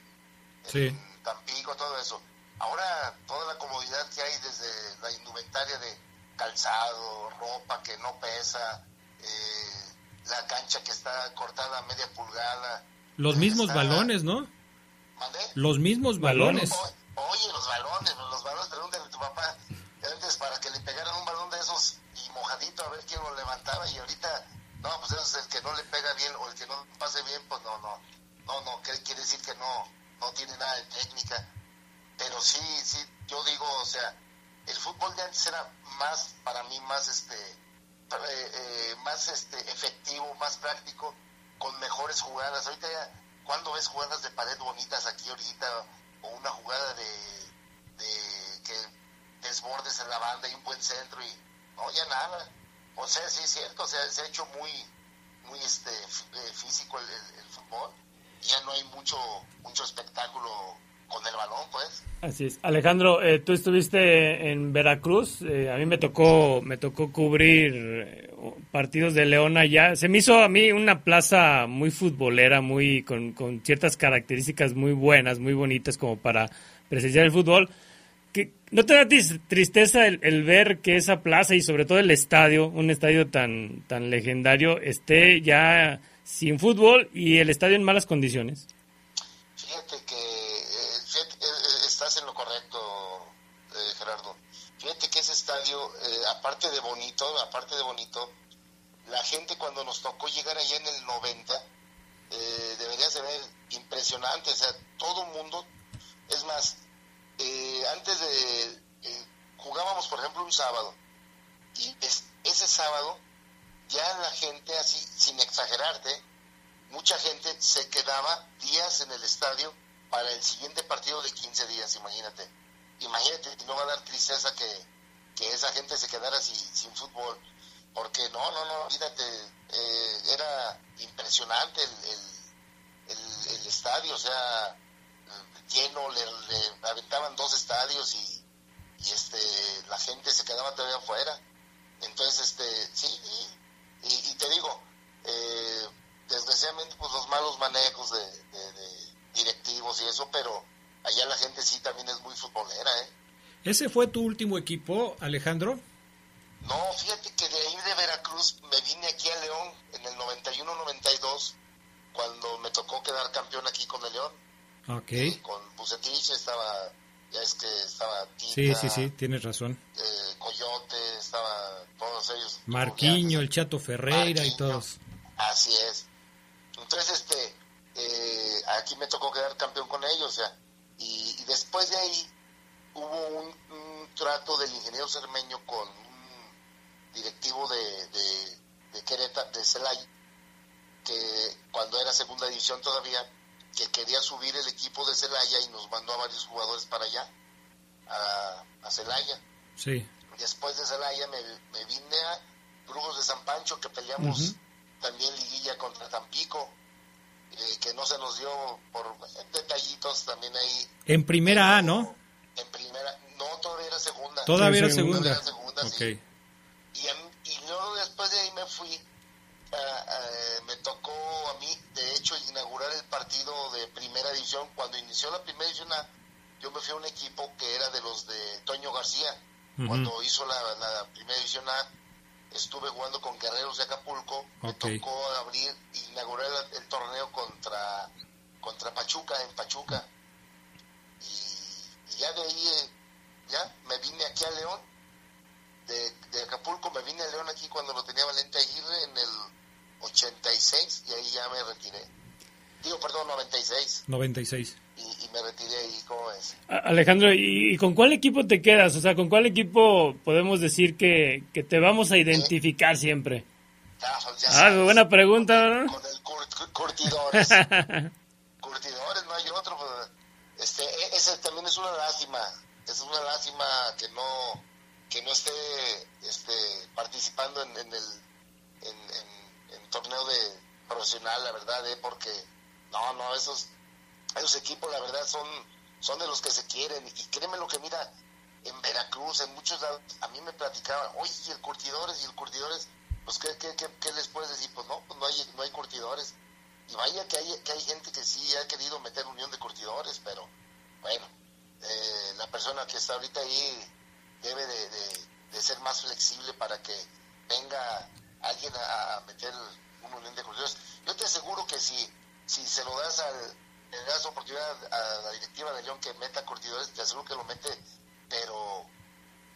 Sí. en Tampico, todo eso. Ahora toda la comodidad que hay desde la indumentaria de calzado, ropa que no pesa, eh, la cancha que está cortada a media pulgada. Los mismos Está- balones, ¿no? ¿Mandé? Los mismos balones. O- oye, los balones, los balones, pregúntale a tu papá. Antes para que le pegaran un balón de esos y mojadito a ver quién lo levantaba y ahorita, no, pues ese es el que no le pega bien o el que no pase bien, pues no, no, no, no, quiere decir que no, no tiene nada de técnica. Pero sí, sí, yo digo, o sea, el fútbol de antes era más, para mí, más este, eh, eh, más este efectivo, más práctico, con mejores jugadas. Ahorita ya, ¿cuándo ves jugadas de pared bonitas aquí ahorita? O una jugada de, de que desbordes en la banda y un buen centro y no, ya nada. O sea, sí es cierto, o sea, se ha hecho muy, muy este eh, físico el, el- el fútbol. ya no hay mucho mucho espectáculo con el balón, pues. Así es. Alejandro, eh, tú estuviste en Veracruz. eh, a mí me tocó me tocó cubrir eh, partidos de León allá. Se me hizo a mí una plaza muy futbolera, muy con, con ciertas características muy buenas, muy bonitas como para presenciar el fútbol. Que ¿No te da tristeza el, ver que esa plaza y sobre todo el estadio, un estadio tan, tan legendario, esté ya sin fútbol y el estadio en malas condiciones? Fíjate que eh, fíjate, eh, eh, estás en lo correcto, eh, Gerardo. Fíjate que ese estadio, aparte de bonito, aparte de bonito, la gente cuando nos tocó llegar allá en el 90, eh, debería ser impresionante. O sea, todo mundo, es más, eh, antes de, eh, jugábamos por ejemplo un sábado, y es- ese sábado ya la gente así, sin exagerarte, mucha gente se quedaba días en el estadio para el siguiente partido de 15 días, imagínate. Imagínate, no va a dar tristeza que, que esa gente se quedara así, sin fútbol, porque no, no, no, olvídate, eh, era impresionante el, el, el- el estadio, o sea, lleno, le, le aventaban dos estadios y, y este la gente se quedaba todavía afuera. Entonces, este, sí, y, y- y te digo, eh, desgraciadamente, pues los malos manejos de, de- de directivos y eso, pero allá la gente sí también es muy futbolera, ¿eh? ¿Ese fue tu último equipo, Alejandro? No, fíjate que de ahí de Veracruz me vine aquí a León en el 91-92, cuando me tocó quedar campeón aquí con el León, Ok. con Bucetich, estaba, ya es que estaba Tita, Sí, sí, sí, tienes razón. eh, Coyote, estaba todos ellos. Marquiño, el Chato Ferreira y todos. Así es. Entonces, este, eh, aquí me tocó quedar campeón con ellos, y, y después de ahí hubo un, un trato del ingeniero Cermeño con un directivo de, de, de Querétaro, de Celaya, que cuando era segunda división todavía, que quería subir el equipo de Celaya y nos mandó a varios jugadores para allá, a, a Celaya. Sí. Después de Celaya me, me vine a Brujos de San Pancho, que peleamos Ujú. también liguilla contra Tampico, eh, que no se nos dio por detallitos también ahí En primera A, ¿no? en primera. No, todavía era segunda. Todavía era Todavía segunda. era segunda, Ok. sí. Y, en- y luego después de ahí me fui, ah, ah, me tocó a mí, de hecho, inaugurar el partido de primera división. Cuando inició la primera división A, yo me fui a un equipo que era de los de Toño García. Cuando hizo la, la primera división A, estuve jugando con Guerreros de Acapulco. Me tocó abrir, inaugurar el, el torneo contra, contra Pachuca, en Pachuca. Y, y ya de ahí, eh, ya me vine aquí a León. De, de Acapulco me vine a León aquí cuando lo tenía Valente Aguirre en el 86 y ahí ya me retiré. Digo, perdón, 96 96. y, y me retiré ahí, ¿cómo es? Alejandro, ¿y, y con cuál equipo te quedas? O sea, ¿con cuál equipo podemos decir que, que te vamos a identificar siempre? Ah, buena pregunta, ¿verdad? Curtidores. Curtidores, no hay otro. pues, Este, e- ese también es una lástima. Es una lástima que no que no esté este, participando en, en el en- en torneo de profesional, la verdad, ¿eh? porque no, no, esos esos equipos, la verdad, son son de los que se quieren y créeme lo que mira en Veracruz, en muchos lados, a mí me platicaban, oye, y el curtidores y el curtidores, pues ¿qué, qué, qué, qué les puedes decir? Pues no, pues no hay, no hay curtidores. Y vaya que hay, que hay gente que sí ha querido meter unión de curtidores, pero bueno, eh, la persona que está ahorita ahí debe de, ser más flexible para que venga alguien a, meter unión de curtidores. Yo te aseguro que si, si se lo das al, le das oportunidad a la directiva de León que meta curtidores, te aseguro que lo mete, pero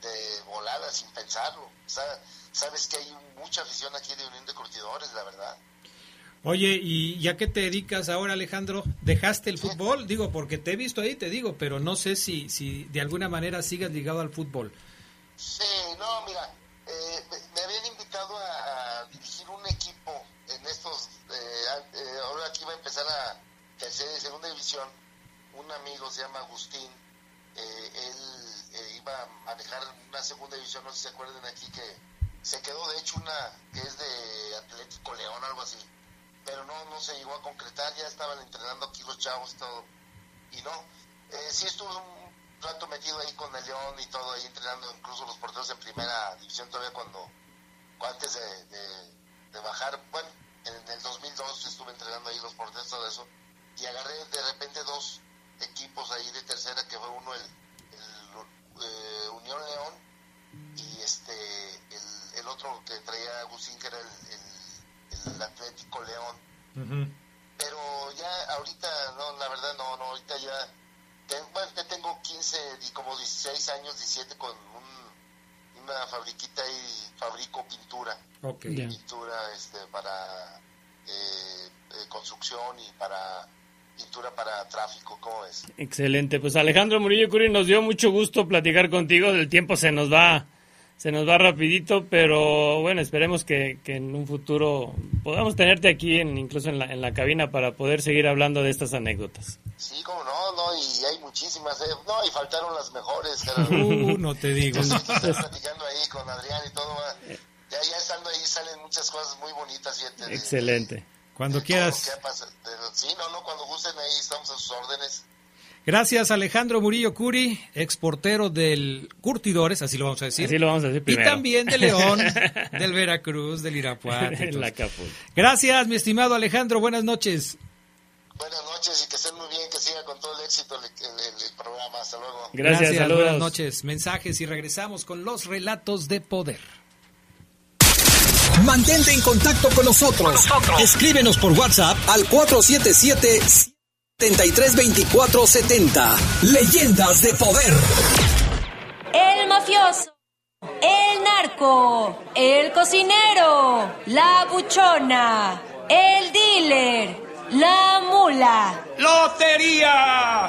de volada, sin pensarlo. O sea, sabes que hay mucha afición aquí de Unión de Curtidores, la verdad. Oye, ¿y ya qué te dedicas ahora, Alejandro? ¿Dejaste el fútbol? Digo, porque te he visto ahí, te digo, pero no sé si, si de alguna manera sigas ligado al fútbol. Sí, no, mira, eh, me, me habían a, dirigir un equipo en estos, eh, eh, ahora aquí va a empezar a tercera y segunda división, un amigo se llama Agustín, eh, él eh, iba a manejar una segunda división, no sé si se acuerdan aquí, que se quedó de hecho una que es de Atlético León, algo así, pero no, no se llegó a concretar, ya estaban entrenando aquí los chavos y todo, y no, eh, sí estuve un rato metido ahí con el León y todo, ahí entrenando incluso los porteros en primera división todavía cuando, antes de, de- de bajar, bueno, en el 2002 estuve entrenando ahí los porteros, todo eso, y agarré de repente dos equipos ahí de tercera, que fue uno el, el, eh, Unión León y este el, el otro que traía Agustín, que era el, Atlético León. Pero ya ahorita, no, la verdad no, no, ahorita ya, ten- bueno, ya tengo 15 y como 16 años, 17 con una fabriquita y fabrico pintura. Ok. Ya. Pintura este, para eh, eh, construcción y para pintura para tráfico, ¿cómo es? Excelente, pues Alejandro Murillo Curi nos dio mucho gusto platicar contigo, el tiempo se nos va se nos va rapidito, pero bueno, esperemos que, que en un futuro podamos tenerte aquí, en, incluso en la, en la cabina, para poder seguir hablando de estas anécdotas. Sí, como no, no, y hay muchísimas, eh, no, y faltaron las mejores. Uh, no te digo. Estoy platicando ahí con Adrián y todo, va. ya, ya estando ahí salen muchas cosas muy bonitas, fíjate. de- Excelente. Cuando de quieras. todo sí, no, no, cuando gusten ahí estamos a sus órdenes. Gracias Alejandro Murillo Curi, exportero del Curtidores, así lo vamos a decir. Así lo vamos a decir Y primero. también de León, del Veracruz, del Irapuato. y La. Gracias, mi estimado Alejandro. Buenas noches. Buenas noches y que estén muy bien, que siga con todo el éxito el, el- el programa. Hasta luego. Gracias, saludos. buenas noches. Mensajes y regresamos con los relatos de poder. Mantente en contacto con nosotros. Escríbenos por WhatsApp al 477-732470. Leyendas de poder. El mafioso, el narco, el cocinero, la buchona, el dealer, la mula. ¡Lotería!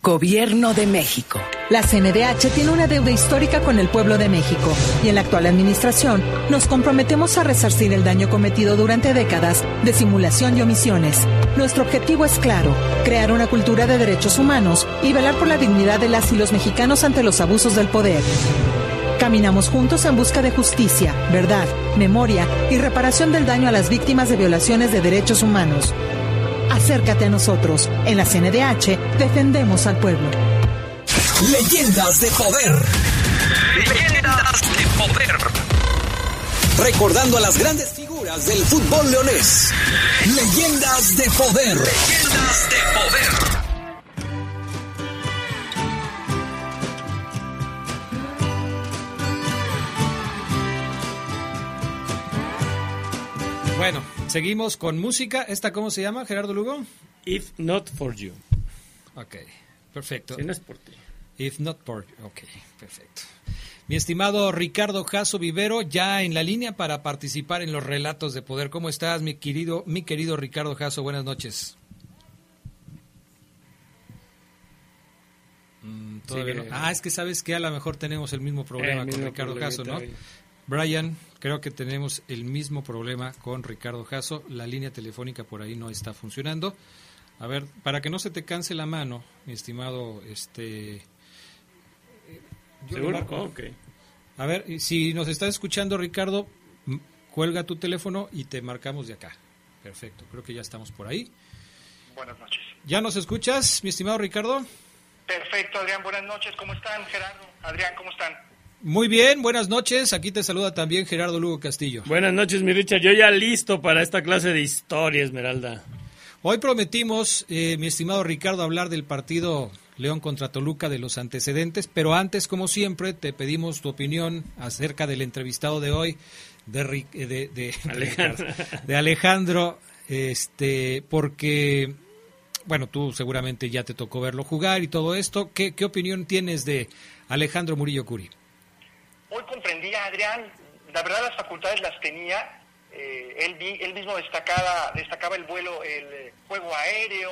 Gobierno de México. La CNDH tiene una deuda histórica con el pueblo de México y en la actual administración nos comprometemos a resarcir el daño cometido durante décadas de simulación y omisiones. Nuestro objetivo es claro, crear una cultura de derechos humanos y velar por la dignidad de las y los mexicanos ante los abusos del poder. Caminamos juntos en busca de justicia, verdad, memoria y reparación del daño a las víctimas de violaciones de derechos humanos. Acércate a nosotros. En la CNDH defendemos al pueblo. Leyendas de poder. Leyendas de poder. Recordando a las grandes figuras del fútbol leonés. Leyendas de poder. Leyendas de poder. Bueno, seguimos con música. ¿Esta cómo se llama, Gerardo Lugo? If not for you. Ok, perfecto. Si no es por ti. If not for Ok, perfecto. Mi estimado Ricardo Jasso Vivero, ya en la línea para participar en los relatos de poder. ¿Cómo estás, mi querido, mi querido Ricardo Jasso? Buenas noches. Mm, todavía Sigue. no. Ah, es que sabes que a lo mejor tenemos el mismo problema con mismo Ricardo Jasso, ¿no? Brian, creo que tenemos el mismo problema con Ricardo Jasso. La línea telefónica por ahí no está funcionando. A ver, para que no se te canse la mano, mi estimado, este... ¿Seguro? marco. Ok. A ver, si nos estás escuchando, Ricardo, cuelga tu teléfono y te marcamos de acá. Perfecto, creo que ya estamos por ahí. Buenas noches. ¿Ya nos escuchas, mi estimado Ricardo? Perfecto, Adrián, buenas noches. ¿Cómo están, Gerardo? Adrián, ¿cómo están? Muy bien, buenas noches. Aquí te saluda también Gerardo Lugo Castillo. Buenas noches, mi Richard. Yo ya listo para esta clase de historia, Esmeralda. Hoy prometimos, eh, mi estimado Ricardo, hablar del partido León contra Toluca, de los antecedentes, pero antes, como siempre, te pedimos tu opinión acerca del entrevistado de hoy, de, eh, de, de- Alejandro. de Alejandro, este, porque, bueno, tú seguramente ya te tocó verlo jugar y todo esto. ¿Qué, qué opinión tienes de Alejandro Murillo Curi? Hoy comprendí a Adrián, la verdad las facultades las tenía, eh, él, él mismo destacaba, destacaba el vuelo, el eh, juego aéreo,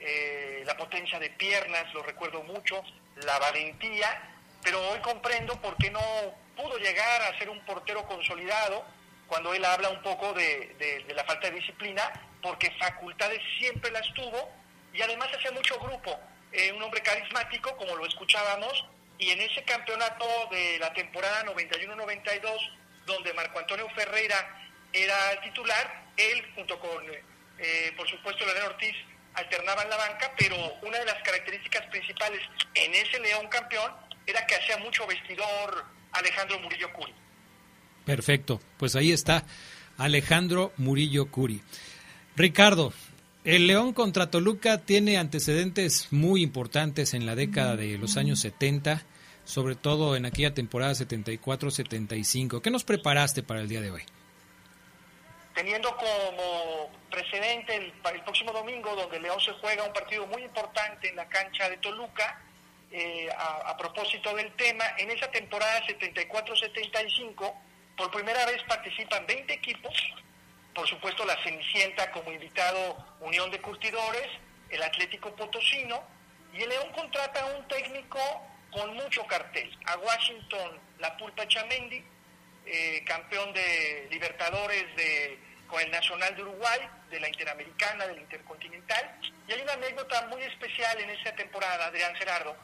eh, la potencia de piernas, lo recuerdo mucho, la valentía, pero hoy comprendo por qué no pudo llegar a ser un portero consolidado cuando él habla un poco de, la falta de disciplina, porque facultades siempre las tuvo y además hacía mucho grupo. Eh, un hombre carismático, como lo escuchábamos, y en ese campeonato de la temporada 91-92, donde Marco Antonio Ferreira era el titular, él junto con, eh, por supuesto, Leonel Ortiz, alternaban la banca, pero una de las características principales en ese León campeón era que hacía mucho vestidor Alejandro Murillo Curi. Perfecto, pues ahí está Alejandro Murillo Curi. Ricardo, el León contra Toluca tiene antecedentes muy importantes en la década de los años 70, sobre todo en aquella temporada 74-75. ¿Qué nos preparaste para el día de hoy? teniendo como precedente el, el próximo domingo, donde León se juega un partido muy importante en la cancha de Toluca, eh, a, a propósito del tema, en esa temporada 74-75, por primera vez participan 20 equipos, por supuesto la Cenicienta como invitado Unión de Curtidores, el Atlético Potosino, y el León contrata a un técnico con mucho cartel, a Washington La Pulpa Chamendi, eh, campeón de Libertadores de, con el Nacional de Uruguay, de la Interamericana, del Intercontinental. Y hay una anécdota muy especial en esa temporada, Adrián Gerardo,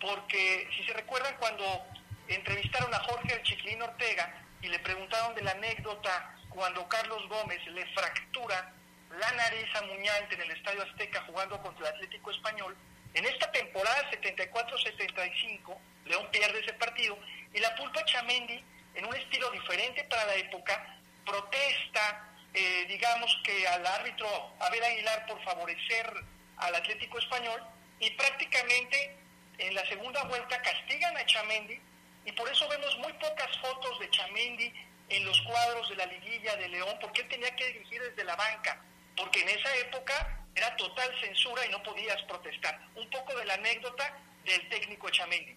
porque si se recuerdan cuando entrevistaron a Jorge el Chiquilín Ortega y le preguntaron de la anécdota cuando Carlos Gómez le fractura la nariz a Muñante en el Estadio Azteca jugando contra el Atlético Español, en esta temporada 74-75, León pierde ese partido y la Pulpa Chamendi en un estilo diferente para la época, protesta, eh, digamos que al árbitro Abel Aguilar por favorecer al Atlético Español y prácticamente en la segunda vuelta castigan a Chamendi y por eso vemos muy pocas fotos de Chamendi en los cuadros de la liguilla de León porque él tenía que dirigir desde la banca, porque en esa época era total censura y no podías protestar. Un poco de la anécdota del técnico Chamendi.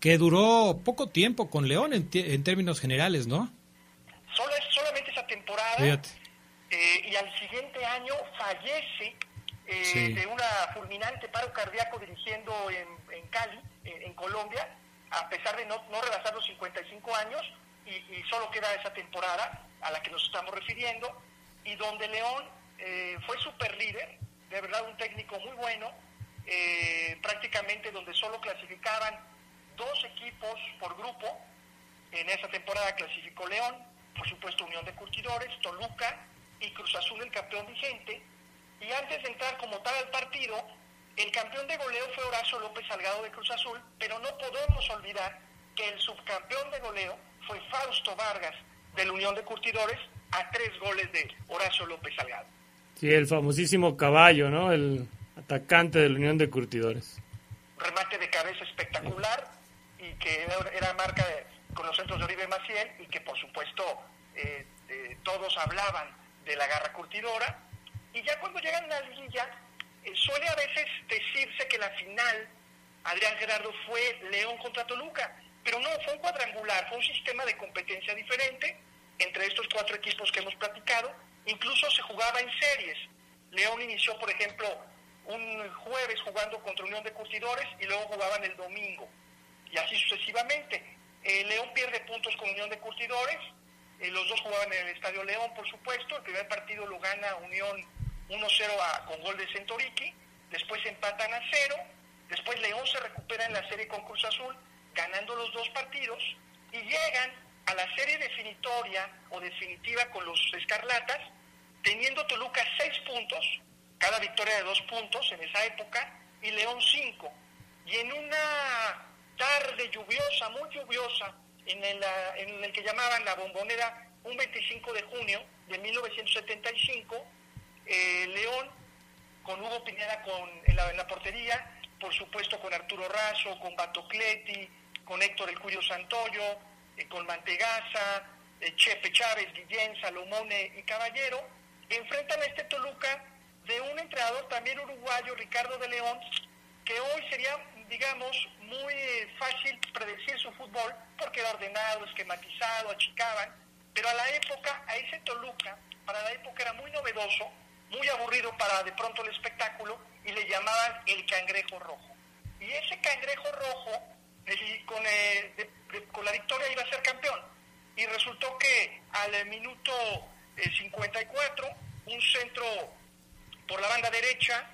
Que duró poco tiempo con León en, en términos generales, ¿no? Solo, solamente esa temporada eh, y al siguiente año fallece eh, Sí. de una fulminante paro cardíaco dirigiendo en, en Cali, en, en Colombia, a pesar de no, no rebasar los 55 años, y, y solo queda esa temporada a la que nos estamos refiriendo, y donde León eh, fue super líder, de verdad un técnico muy bueno, eh, prácticamente donde solo clasificaban dos equipos por grupo, en esa temporada clasificó León, por supuesto Unión de Curtidores, Toluca y Cruz Azul el campeón vigente. Y antes de entrar como tal al partido, el campeón de goleo fue Horacio López Salgado de Cruz Azul, pero no podemos olvidar que el subcampeón de goleo fue Fausto Vargas de la Unión de Curtidores a tres goles de Horacio López Salgado. Sí, el famosísimo caballo, ¿no? El atacante de la Unión de Curtidores. remate de cabeza espectacular y que era- marca de- con los centros de Oribe Maciel y que por supuesto eh, eh, todos hablaban de la garra curtidora y ya cuando llegan a la liguilla eh, suele a veces decirse que la final Adrián Gerardo fue León contra Toluca pero no, fue un cuadrangular, fue un sistema de competencia diferente entre estos cuatro equipos que hemos platicado, incluso se jugaba en series. León inició, por ejemplo, un jueves jugando contra Unión de Curtidores y luego jugaban el domingo, y así sucesivamente. Eh, León pierde puntos con Unión de Curtidores, eh, los dos jugaban en el Estadio León, por supuesto, el primer partido lo gana Unión 1-0 a- con gol de Centoriqui, después empatan a cero, después León se recupera en la serie con Cruz Azul, ganando los dos partidos, y llegan a la serie definitoria o definitiva con los Escarlatas, teniendo Toluca seis puntos, cada victoria de dos puntos en esa época, y León cinco. Y en una tarde lluviosa, muy lluviosa, en el, ah, en el que llamaban la bombonera un 25 de junio de 1975, eh, León con Hugo Pineda con, en, la, en la portería, por supuesto con Arturo Razo, con Batocleti, con Héctor El Cuyo Santoyo, eh, con Mantegaza, eh, Chepe Chávez, Guillén, Salomone y Caballero, enfrentan a este Toluca de un entrenador también uruguayo, Ricardo de León, que hoy sería, digamos, muy eh, fácil predecir su fútbol porque era ordenado, esquematizado, achicaban, pero a la época, a ese Toluca, para la época era muy novedoso, muy aburrido para de pronto el espectáculo y le llamaban el cangrejo rojo. Y ese cangrejo rojo, eh, con, eh, la victoria iba a ser campeón. y resultó que al eh, minuto eh, 54, un centro por la banda derecha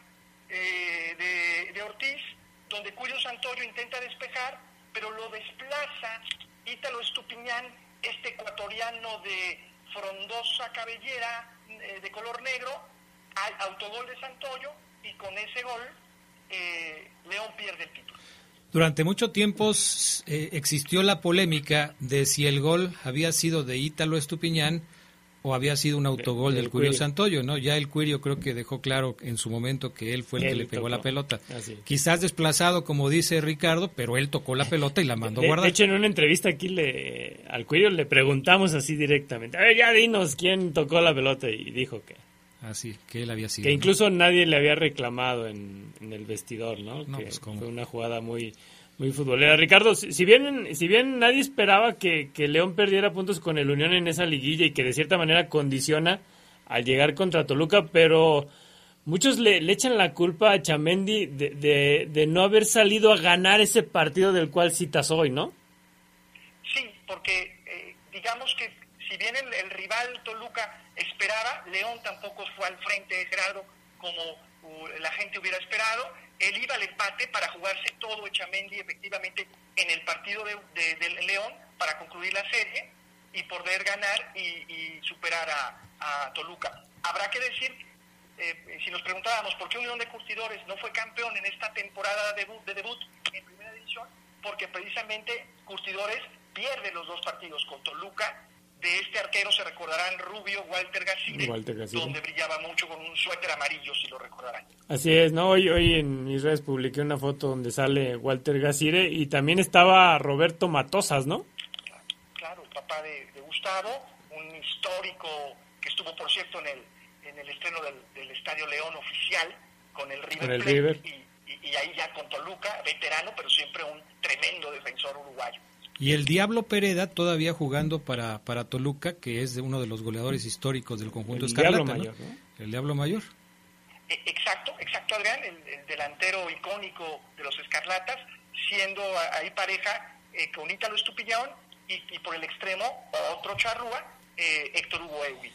eh, de, Ortiz, donde Curio Santoyo intenta despejar, pero lo desplaza Ítalo Estupiñán, este ecuatoriano de frondosa cabellera eh, de color negro, al autogol de Santoyo, y con ese gol eh, León pierde el título. Durante mucho tiempo eh, existió la polémica de si el gol había sido de Ítalo Estupiñán o había sido un autogol del del Curio. Santoyo, ¿no? Ya el Curio creo que dejó claro en su momento que él fue el que le pegó tocó. la pelota. Quizás desplazado, como dice Ricardo, pero él tocó la pelota y la mandó De, guardar. de hecho, en una entrevista aquí le, al Cuirio le preguntamos así directamente, a ver, ya dinos quién tocó la pelota y dijo que, Así, que él había sido. que ¿no? incluso nadie le había reclamado en, en el vestidor, ¿no? No, que pues, ¿cómo? fue una jugada muy muy futbolera. Ricardo, si, si bien si bien nadie esperaba que, que León perdiera puntos con el Unión en esa liguilla y que de cierta manera condiciona al llegar contra Toluca, pero muchos le, le echan la culpa a Chamendi de, de, de no haber salido a ganar ese partido del cual citas hoy, ¿no? Sí, porque eh, digamos que si bien el, el rival Toluca esperaba, León tampoco fue al frente de Gerardo como uh, la gente hubiera esperado. Él iba al empate para jugarse todo Echamendi efectivamente en el partido de, de- León para concluir la serie y poder ganar y, y superar a, Toluca. Habrá que decir, eh, si nos preguntábamos por qué Unión de Curtidores no fue campeón en esta temporada de debut, de debut en primera división, porque precisamente Curtidores pierde los dos partidos con Toluca. De este arquero se recordarán Rubio Walter Gacire, Walter donde brillaba mucho con un suéter amarillo, si lo recordarán. Así es, ¿no? Hoy, hoy en mis redes publiqué una foto donde sale Walter Gacire y también estaba Roberto Matosas, ¿no? Claro, el papá de, de Gustavo, un histórico que estuvo, por cierto, en el, en el estreno del, del Estadio León oficial con el River Con el Plate, River. Y, y- y ahí ya con Toluca, veterano, pero siempre un tremendo defensor uruguayo. Y el Diablo Pereda todavía jugando para, para Toluca, que es de uno de los goleadores históricos del conjunto El Escarlata. Diablo ¿no? Mayor, ¿no? El Diablo Mayor. E- Exacto, exacto, Adrián, el, el delantero icónico de los Escarlatas, siendo ahí pareja eh, con Ítalo Estupiñón y, y por el extremo otro charrúa, eh, Héctor Hugo Ewi.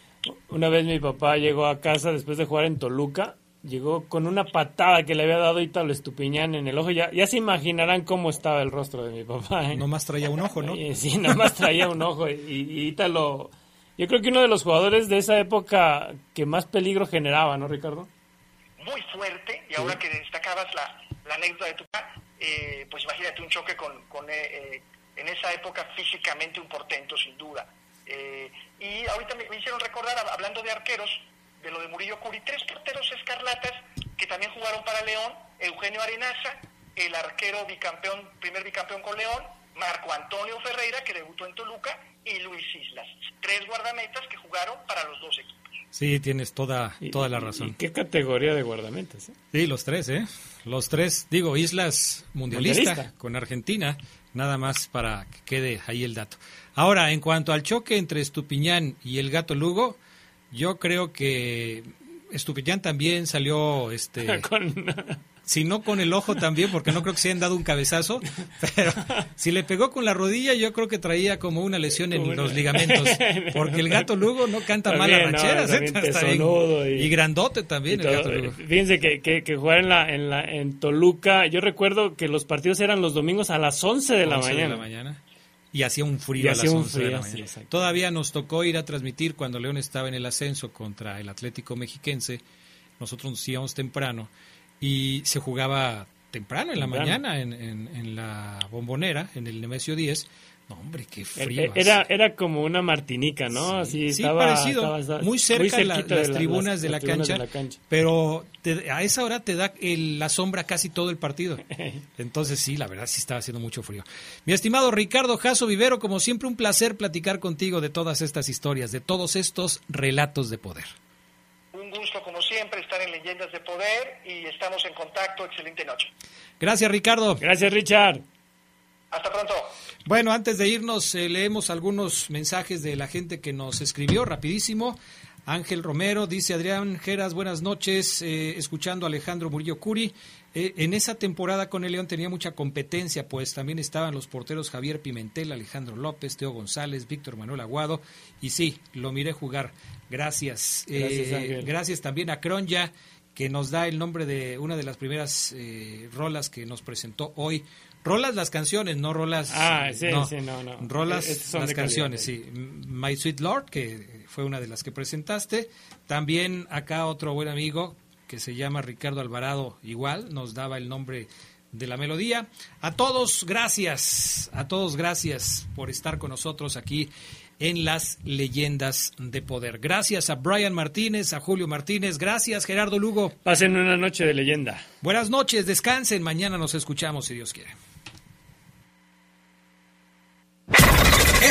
Una vez mi papá llegó a casa después de jugar en Toluca, llegó con una patada que le había dado Ítalo Estupiñán en el ojo. Ya, ya se imaginarán cómo estaba el rostro de mi papá. ¿eh? Nomás traía un ojo, ¿no? Sí, nada más traía un ojo. Y, y Ítalo, yo creo que uno de los jugadores de esa época que más peligro generaba, ¿no, Ricardo? muy fuerte, y ahora que destacabas la, la anécdota de tu papá, eh, pues imagínate un choque con, con eh, eh, en esa época físicamente un portento, sin duda. Eh, y ahorita me, me hicieron recordar, hab- hablando de arqueros, de lo de Murillo Curi, tres porteros escarlatas que también jugaron para León, Eugenio Arenaza, el arquero bicampeón, primer bicampeón con León, Marco Antonio Ferreira, que debutó en Toluca, y Luis Islas. Tres guardametas que jugaron para los dos equipos. Sí, tienes toda, toda la razón. ¿Y qué categoría de guardametas? eh? Sí, los tres, ¿eh? Los tres, digo, Islas mundialista, Mundialista. con Argentina, nada más para que quede ahí el dato. Ahora, en cuanto al choque entre Estupiñán y el Gato Lugo, yo creo que Estupiñán también salió, este, Con- si no con el ojo también, porque no creo que se hayan dado un cabezazo, pero si le pegó con la rodilla, yo creo que traía como una lesión en una- los ligamentos, porque el Gato Lugo no canta mal También, no, rancheras, ¿eh? también Está bien- tesonudo y- y grandote también y el. Gato Lugo. Fíjense que, que, que jugar en, la, en, la, en Toluca, yo recuerdo que los partidos eran los domingos a las 11 de la 11 mañana. de la mañana. Y hacía un frío a las un 11 de la mañana. sí. Todavía nos tocó ir a transmitir cuando León estaba en el ascenso contra el Atlético Mexiquense. Nosotros nos íbamos temprano y se jugaba temprano en la Temprano. mañana en, en- en la bombonera, en el Nemesio 10. Hombre, qué frío. Eh, Era, era como una martinica, ¿no? Así Sí, estaba, parecido, estaba- estaba- muy cerca de la- las la- tribunas, de, la tribunas cancha, de la cancha. pero te- a esa hora te da el- la sombra casi todo el partido. Entonces sí, la verdad sí estaba haciendo mucho frío. Mi estimado Ricardo Jaso Vivero, como siempre un placer platicar contigo de todas estas historias, de todos estos relatos de poder. Un gusto, como siempre, estar en Leyendas de Poder y estamos en contacto. Excelente noche. Gracias Ricardo. Gracias Richard. Hasta pronto. Bueno, antes de irnos, eh, leemos algunos mensajes de la gente que nos escribió rapidísimo. Ángel Romero dice Adrián Geras, buenas noches, eh, escuchando a Alejandro Murillo Curi. Eh, en esa temporada con el León tenía mucha competencia, pues también estaban los porteros Javier Pimentel, Alejandro López, Teo González, Víctor Manuel Aguado. Y sí, lo miré jugar. Gracias. Gracias, Eh, Ángel. gracias también a Cronja, que nos da el nombre de una de las primeras eh, rolas que nos presentó hoy. Rolas las canciones, no rolas. Ah, sí, no. sí, no, no. Rolas Estos las canciones, calidad. sí. My Sweet Lord, que fue una de las que presentaste. También acá otro buen amigo que se llama Ricardo Alvarado, igual, nos daba el nombre de la melodía. A todos, gracias. A todos, gracias por estar con nosotros aquí en las leyendas de poder. Gracias a Brian Martínez, a Julio Martínez, gracias Gerardo Lugo. Pasen una noche de leyenda. Buenas noches, descansen, mañana nos escuchamos si Dios quiere.